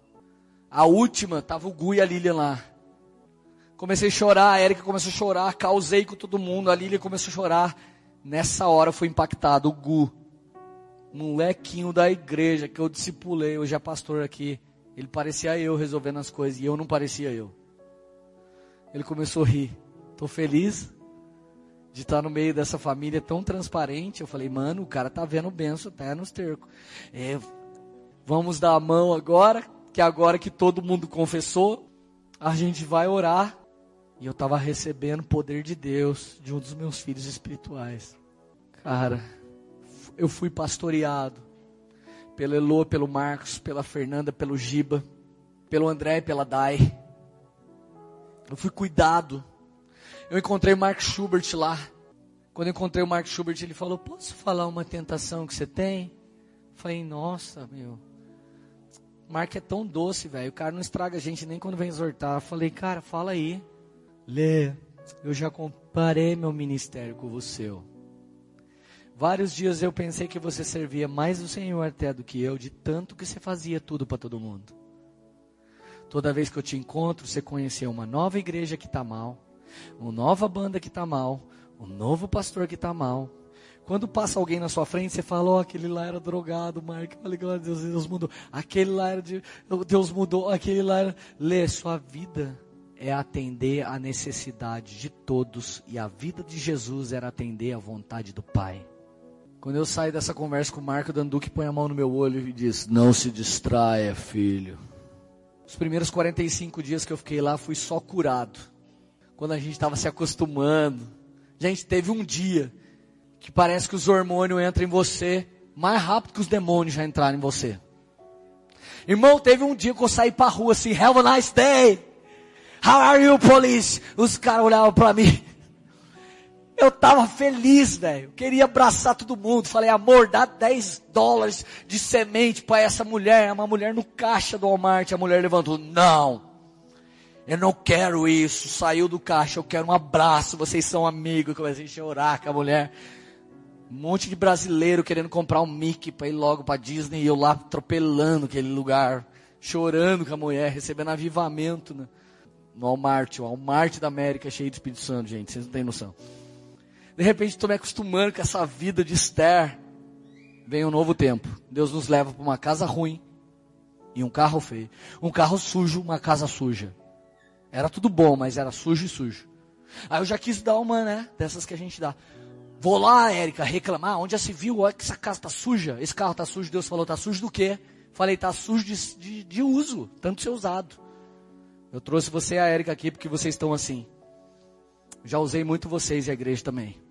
A última, tava o Gu e a Lilian lá. Comecei a chorar, a Erika começou a chorar, causei com todo mundo, a Lília começou a chorar. Nessa hora foi impactado o Gu, molequinho da igreja que eu discipulei, hoje é pastor aqui. Ele parecia eu resolvendo as coisas e eu não parecia eu. Ele começou a rir. Tô feliz de estar no meio dessa família tão transparente. Eu falei, mano, o cara tá vendo benção até nos tercos. É, vamos dar a mão agora, que agora que todo mundo confessou, a gente vai orar e eu estava recebendo o poder de Deus de um dos meus filhos espirituais. Cara, eu fui pastoreado pelo Elô, pelo Marcos, pela Fernanda, pelo Giba, pelo André e pela Dai. Eu fui cuidado. Eu encontrei o Mark Schubert lá. Quando eu encontrei o Mark Schubert, ele falou: Posso falar uma tentação que você tem? Eu falei: Nossa, meu. Mark é tão doce, velho. O cara não estraga a gente nem quando vem exortar. Eu falei, cara, fala aí. Lê, eu já comparei meu ministério com o seu. Vários dias eu pensei que você servia mais o Senhor até do que eu, de tanto que você fazia tudo para todo mundo. Toda vez que eu te encontro, você conheceu uma nova igreja que está mal, uma nova banda que está mal, um novo pastor que está mal. Quando passa alguém na sua frente, você fala, oh, aquele lá era drogado, Mark, olha, Deus, Deus mudou. Aquele lá era de, Deus mudou, aquele lá era... Lê, sua vida é atender a necessidade de todos e a vida de Jesus era atender a vontade do Pai. Quando eu saio dessa conversa com o Marco Danduque, põe a mão no meu olho e diz: Não se distraia, filho. Os primeiros 45 dias que eu fiquei lá, fui só curado. Quando a gente estava se acostumando. Gente, teve um dia que parece que os hormônios entram em você mais rápido que os demônios já entraram em você. Irmão, teve um dia que eu saí pra rua assim, have a nice day. How are you, police? Os caras olhavam pra mim. Eu tava feliz, velho. Queria abraçar todo mundo. Falei, amor, dá 10 dólares de semente para essa mulher. É uma mulher no caixa do Walmart. A mulher levantou, não. Eu não quero isso. Saiu do caixa, eu quero um abraço. Vocês são amigos. Comecei a chorar com a mulher. Um monte de brasileiro querendo comprar um Mickey para ir logo para Disney. E eu lá atropelando aquele lugar. Chorando com a mulher, recebendo avivamento né? No Walmart. O Walmart da América cheio de Espírito Santo, gente. Vocês não têm noção. De repente estou me acostumando com essa vida de Esther. Vem um novo tempo. Deus nos leva para uma casa ruim e um carro feio. Um carro sujo, uma casa suja. Era tudo bom, mas era sujo e sujo. Aí eu já quis dar uma, né? Dessas que a gente dá. Vou lá, Érica, reclamar. Onde já se viu? Olha que essa casa está suja. Esse carro está sujo. Deus falou, está sujo do quê? Falei, está sujo de, de, de uso. Tanto ser usado. Eu trouxe você e a Érica aqui porque vocês estão assim. Já usei muito vocês e a igreja também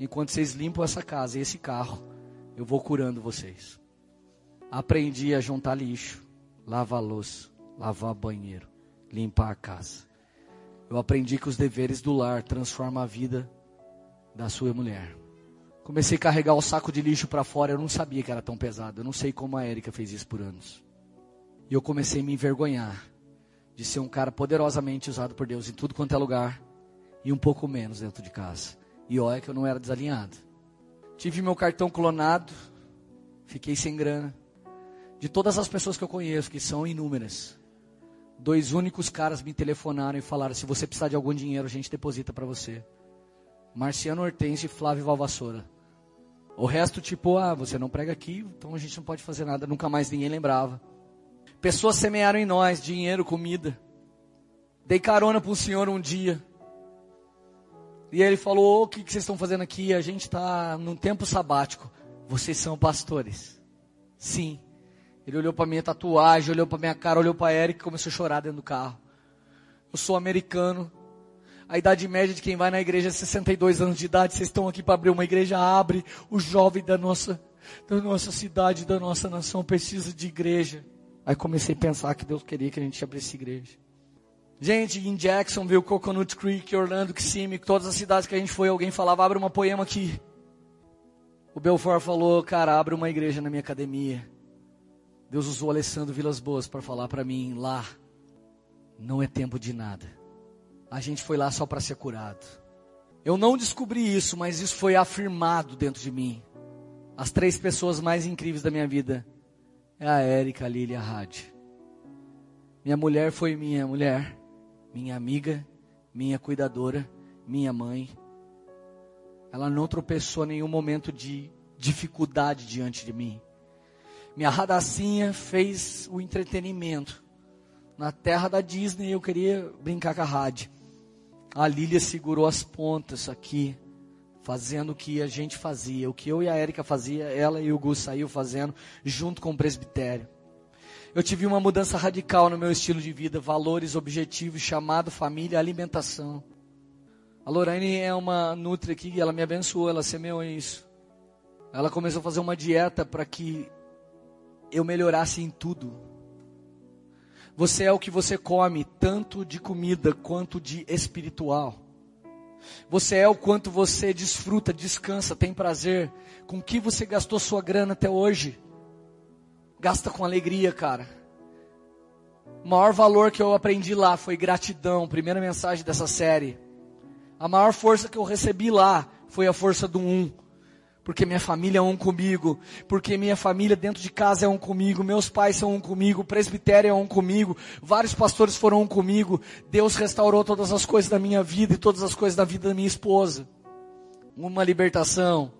enquanto vocês limpam essa casa e esse carro, eu vou curando vocês. Aprendi a juntar lixo, lavar louça, lavar banheiro, limpar a casa. Eu aprendi que os deveres do lar transformam a vida da sua mulher. Comecei a carregar o saco de lixo para fora, eu não sabia que era tão pesado. Eu não sei como a Érica fez isso por anos. E eu comecei a me envergonhar de ser um cara poderosamente usado por Deus em tudo quanto é lugar e um pouco menos dentro de casa. E olha que eu não era desalinhado. Tive meu cartão clonado, fiquei sem grana. De todas as pessoas que eu conheço, que são inúmeras, dois únicos caras me telefonaram e falaram: se você precisar de algum dinheiro, a gente deposita para você. Marciano Hortense e Flávio Valvassoura. O resto, tipo, ah, você não prega aqui, então a gente não pode fazer nada. Nunca mais ninguém lembrava. Pessoas semearam em nós dinheiro, comida. Dei carona para um senhor um dia. E ele falou: O que, que vocês estão fazendo aqui? A gente está num tempo sabático. Vocês são pastores? Sim. Ele olhou para minha tatuagem, olhou para minha cara, olhou para Eric e começou a chorar dentro do carro. Eu sou americano. A idade média de quem vai na igreja é 62 anos de idade. Vocês estão aqui para abrir uma igreja, abre. O jovem da nossa, da nossa cidade, da nossa nação precisa de igreja. Aí comecei a pensar que Deus queria que a gente abrisse igreja. Gente, em Jacksonville, Coconut Creek, Orlando, Kissimmee, todas as cidades que a gente foi, alguém falava, abre uma poema aqui. O Belfort falou, cara, abre uma igreja na minha academia. Deus usou Alessandro Vilas Boas para falar para mim, lá, não é tempo de nada. A gente foi lá só para ser curado. Eu não descobri isso, mas isso foi afirmado dentro de mim. As três pessoas mais incríveis da minha vida é a Érica, a Lília e a Rádio. Minha mulher foi minha mulher minha amiga, minha cuidadora, minha mãe. Ela não tropeçou em nenhum momento de dificuldade diante de mim. Minha radacinha fez o entretenimento. Na terra da Disney eu queria brincar com a rádio. A Lília segurou as pontas aqui, fazendo o que a gente fazia. O que eu e a Érica fazia, ela e o Gus saiu fazendo junto com o presbitério. Eu tive uma mudança radical no meu estilo de vida, valores, objetivos, chamado, família, alimentação. A Lorraine é uma nutri aqui, ela me abençoou, ela semeou isso. Ela começou a fazer uma dieta para que eu melhorasse em tudo. Você é o que você come, tanto de comida quanto de espiritual. Você é o quanto você desfruta, descansa, tem prazer, com que você gastou sua grana até hoje. Gasta com alegria, cara. O maior valor que eu aprendi lá foi gratidão, primeira mensagem dessa série. A maior força que eu recebi lá foi a força do um. Porque minha família é um comigo, porque minha família dentro de casa é um comigo, meus pais são um comigo, o presbitério é um comigo, vários pastores foram um comigo, Deus restaurou todas as coisas da minha vida e todas as coisas da vida da minha esposa. Uma libertação.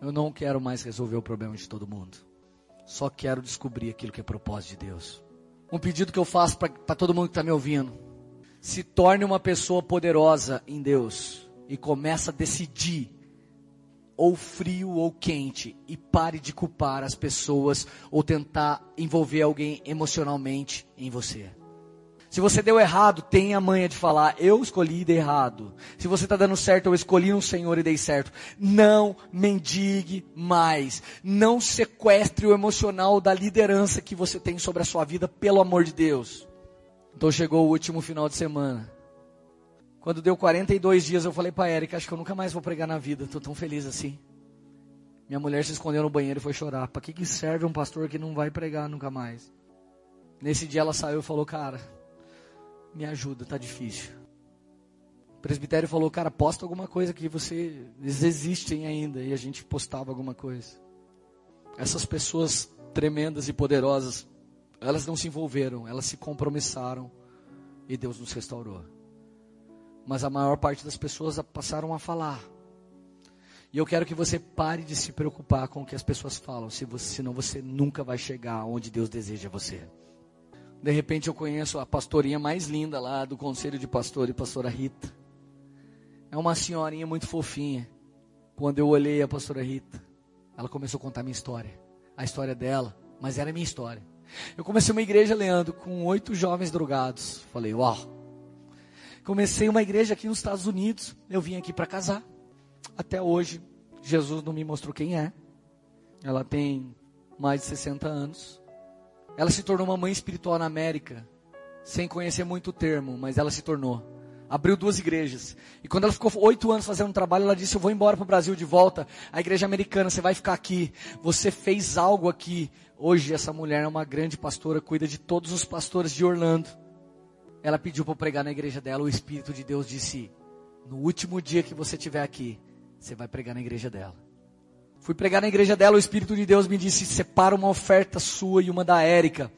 Eu não quero mais resolver o problema de todo mundo. Só quero descobrir aquilo que é propósito de Deus. Um pedido que eu faço para todo mundo que está me ouvindo. Se torne uma pessoa poderosa em Deus e começa a decidir ou frio ou quente e pare de culpar as pessoas ou tentar envolver alguém emocionalmente em você. Se você deu errado, tenha a manha de falar, eu escolhi de errado. Se você está dando certo, eu escolhi um Senhor e dei certo. Não mendigue mais. Não sequestre o emocional da liderança que você tem sobre a sua vida, pelo amor de Deus. Então chegou o último final de semana. Quando deu 42 dias, eu falei para Erika, acho que eu nunca mais vou pregar na vida, estou tão feliz assim. Minha mulher se escondeu no banheiro e foi chorar. Para que, que serve um pastor que não vai pregar nunca mais? Nesse dia ela saiu e falou, cara, me ajuda, tá difícil. O presbitério falou, cara, posta alguma coisa que você, eles existem ainda, e a gente postava alguma coisa. Essas pessoas tremendas e poderosas, elas não se envolveram, elas se compromissaram, e Deus nos restaurou. Mas a maior parte das pessoas passaram a falar. E eu quero que você pare de se preocupar com o que as pessoas falam, se você, senão você nunca vai chegar onde Deus deseja você. De repente eu conheço a pastorinha mais linda lá do conselho de pastor e pastora Rita. É uma senhorinha muito fofinha. Quando eu olhei a pastora Rita, ela começou a contar minha história. A história dela, mas era minha história. Eu comecei uma igreja, Leandro, com oito jovens drogados. Falei, uau. Comecei uma igreja aqui nos Estados Unidos. Eu vim aqui para casar. Até hoje, Jesus não me mostrou quem é. Ela tem mais de 60 anos. Ela se tornou uma mãe espiritual na América, sem conhecer muito o termo, mas ela se tornou. Abriu duas igrejas. E quando ela ficou oito anos fazendo um trabalho, ela disse: Eu vou embora para o Brasil de volta. A igreja americana, você vai ficar aqui. Você fez algo aqui. Hoje, essa mulher é uma grande pastora, cuida de todos os pastores de Orlando. Ela pediu para pregar na igreja dela. O Espírito de Deus disse: No último dia que você estiver aqui, você vai pregar na igreja dela. Fui pregar na igreja dela, o Espírito de Deus me disse: separa uma oferta sua e uma da Érica.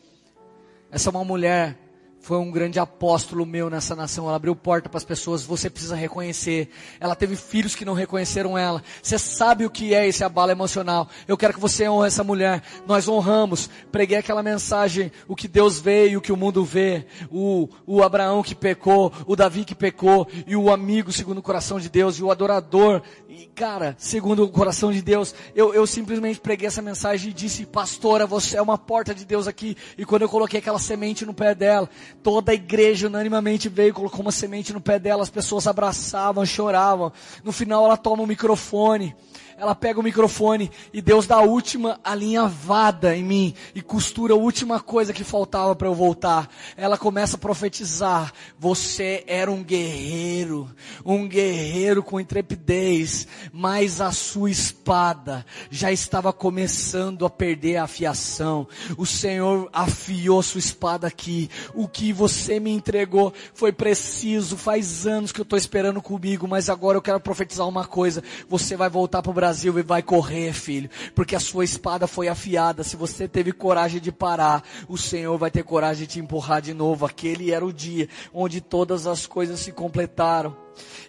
Essa é uma mulher foi um grande apóstolo meu nessa nação. Ela abriu porta para as pessoas. Você precisa reconhecer. Ela teve filhos que não reconheceram ela. Você sabe o que é esse abalo emocional. Eu quero que você honre essa mulher. Nós honramos. Preguei aquela mensagem: o que Deus vê e o que o mundo vê. O, o Abraão que pecou, o Davi que pecou, e o amigo segundo o coração de Deus, e o adorador. E cara, segundo o coração de Deus, eu, eu simplesmente preguei essa mensagem e disse: Pastora, você é uma porta de Deus aqui. E quando eu coloquei aquela semente no pé dela, Toda a igreja unanimamente veio colocou uma semente no pé dela, as pessoas abraçavam, choravam. No final ela toma o microfone ela pega o microfone e Deus dá a última alinhavada em mim e costura a última coisa que faltava para eu voltar. Ela começa a profetizar: Você era um guerreiro, um guerreiro com intrepidez, mas a sua espada já estava começando a perder a afiação. O Senhor afiou sua espada aqui. O que você me entregou foi preciso. Faz anos que eu estou esperando comigo, mas agora eu quero profetizar uma coisa: Você vai voltar para o Brasil e vai correr, filho, porque a sua espada foi afiada. Se você teve coragem de parar, o Senhor vai ter coragem de te empurrar de novo. Aquele era o dia onde todas as coisas se completaram.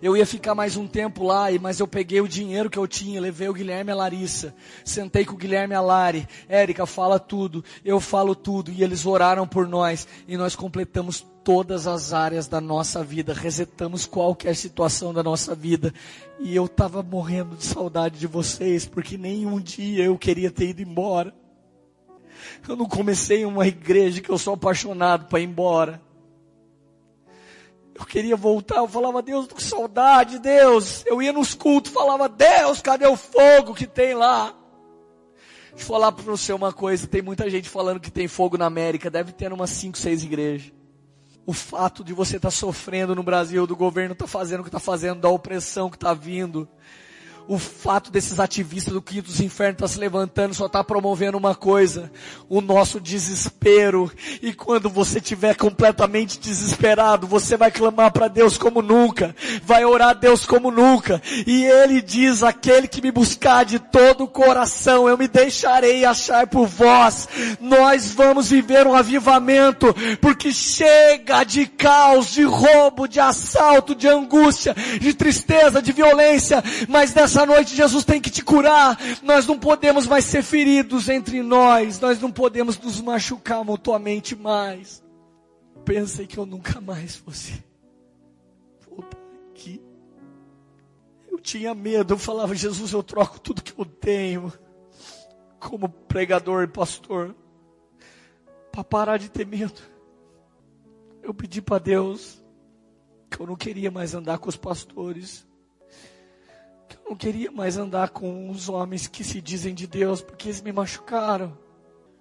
Eu ia ficar mais um tempo lá, mas eu peguei o dinheiro que eu tinha, levei o Guilherme e a Larissa, sentei com o Guilherme e a Lari, Érica, fala tudo, eu falo tudo, e eles oraram por nós, e nós completamos todas as áreas da nossa vida, resetamos qualquer situação da nossa vida, e eu estava morrendo de saudade de vocês, porque nenhum dia eu queria ter ido embora. Eu não comecei uma igreja que eu sou apaixonado para ir embora. Eu queria voltar, eu falava, Deus, com saudade, Deus. Eu ia nos cultos, falava, Deus, cadê o fogo que tem lá? Deixa eu falar para você uma coisa, tem muita gente falando que tem fogo na América, deve ter umas 5, 6 igrejas. O fato de você estar tá sofrendo no Brasil, do governo estar tá fazendo o que está fazendo, da opressão que está vindo, o fato desses ativistas do quinto dos infernos estar tá se levantando só está promovendo uma coisa, o nosso desespero. E quando você estiver completamente desesperado, você vai clamar para Deus como nunca, vai orar a Deus como nunca. E Ele diz, aquele que me buscar de todo o coração, eu me deixarei achar por vós. Nós vamos viver um avivamento, porque chega de caos, de roubo, de assalto, de angústia, de tristeza, de violência, mas dessa essa noite Jesus tem que te curar. Nós não podemos mais ser feridos entre nós. Nós não podemos nos machucar mutuamente mais. Pensei que eu nunca mais fosse voltar aqui. Eu tinha medo. Eu falava, Jesus, eu troco tudo que eu tenho como pregador e pastor para parar de ter medo. Eu pedi para Deus que eu não queria mais andar com os pastores não queria mais andar com os homens que se dizem de Deus, porque eles me machucaram.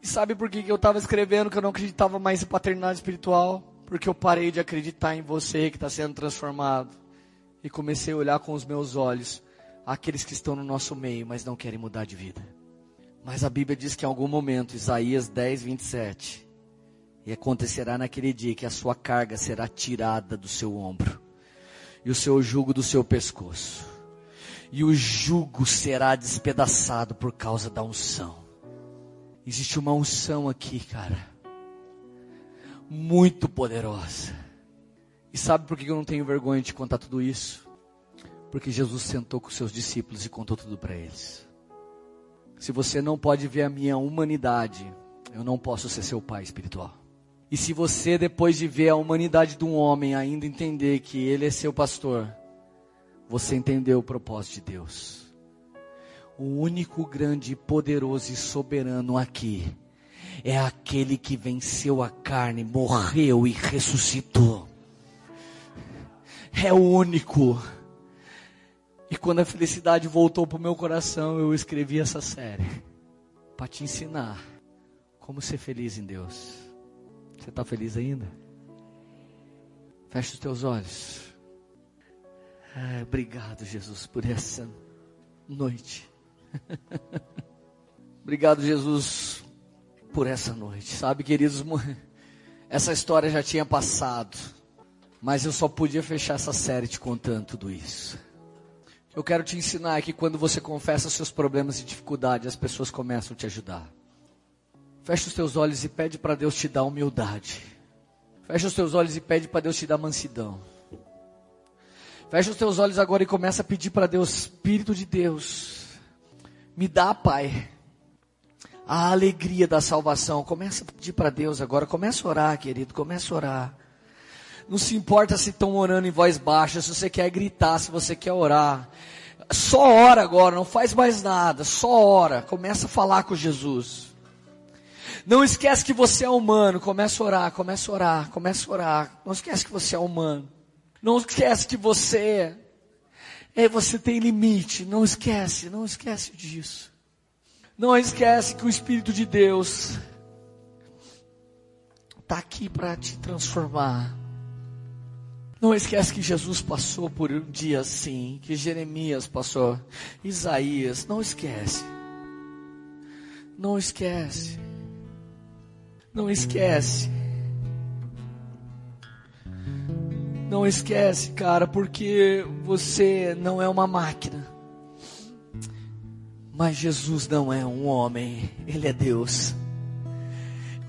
E sabe por que eu estava escrevendo que eu não acreditava mais em paternidade espiritual? Porque eu parei de acreditar em você que está sendo transformado. E comecei a olhar com os meus olhos aqueles que estão no nosso meio, mas não querem mudar de vida. Mas a Bíblia diz que em algum momento, Isaías 10, 27, e acontecerá naquele dia que a sua carga será tirada do seu ombro, e o seu jugo do seu pescoço e o jugo será despedaçado por causa da unção. Existe uma unção aqui, cara, muito poderosa. E sabe por que eu não tenho vergonha de contar tudo isso? Porque Jesus sentou com seus discípulos e contou tudo para eles. Se você não pode ver a minha humanidade, eu não posso ser seu pai espiritual. E se você, depois de ver a humanidade de um homem, ainda entender que ele é seu pastor, você entendeu o propósito de Deus. O único grande, poderoso e soberano aqui é aquele que venceu a carne, morreu e ressuscitou. É o único. E quando a felicidade voltou para o meu coração, eu escrevi essa série para te ensinar como ser feliz em Deus. Você está feliz ainda? Feche os teus olhos. Ah, obrigado, Jesus, por essa noite. obrigado, Jesus, por essa noite. Sabe, queridos, essa história já tinha passado, mas eu só podia fechar essa série te contando tudo isso. Eu quero te ensinar que quando você confessa seus problemas e dificuldades, as pessoas começam a te ajudar. Fecha os teus olhos e pede para Deus te dar humildade. Fecha os teus olhos e pede para Deus te dar mansidão. Fecha os teus olhos agora e começa a pedir para Deus, Espírito de Deus, me dá, Pai, a alegria da salvação. Começa a pedir para Deus agora, começa a orar, querido, começa a orar. Não se importa se estão orando em voz baixa, se você quer gritar, se você quer orar. Só ora agora, não faz mais nada, só ora. Começa a falar com Jesus. Não esquece que você é humano, começa a orar, começa a orar, começa a orar. Não esquece que você é humano. Não esquece que você é, você tem limite. Não esquece, não esquece disso. Não esquece que o Espírito de Deus está aqui para te transformar. Não esquece que Jesus passou por um dia assim, que Jeremias passou, Isaías, não esquece. Não esquece. Não esquece. Não esquece, cara, porque você não é uma máquina. Mas Jesus não é um homem, Ele é Deus.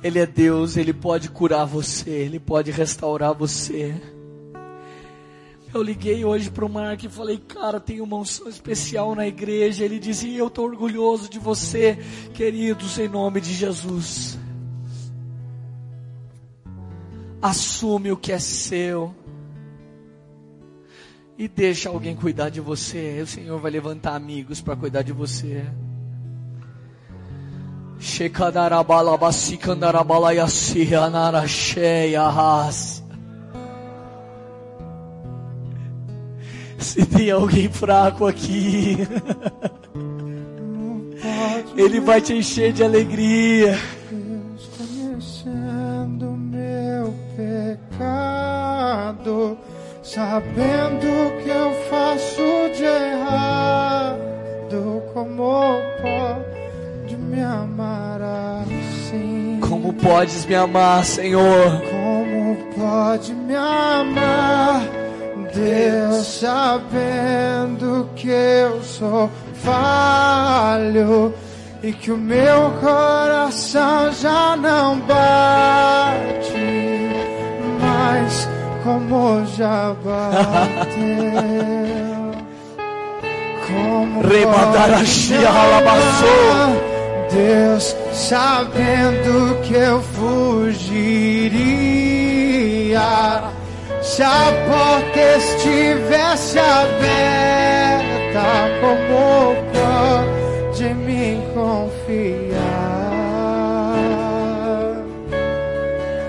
Ele é Deus, Ele pode curar você, Ele pode restaurar você. Eu liguei hoje para o Mark e falei, cara, tem uma unção especial na igreja. Ele dizia, eu estou orgulhoso de você, queridos, em nome de Jesus. Assume o que é seu e deixa alguém cuidar de você. O Senhor vai levantar amigos para cuidar de você. Se tem alguém fraco aqui, Ele vai te encher de alegria. Conhecendo meu pecado sabendo que eu faço de errado, como pode me amar assim? Como podes me amar, Senhor? Como pode me amar, Deus, sabendo que eu sou falho? e que o meu coração já não bate mais como já bateu. Como me ralabaçou. amar, Deus, sabendo que eu fugiria, se a porta estivesse aberta, como pode me confiar?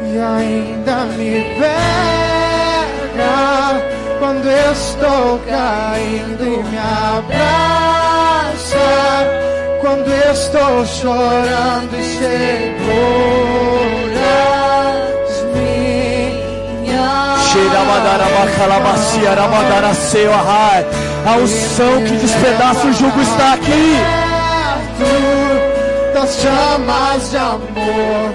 E ainda me quando eu estou caindo e me abraça quando eu estou chorando e seguras minhas Xeramadarabaxalabacia, ramadarasseu, arrai. A unção que despedaça o jugo está aqui. das chamas de amor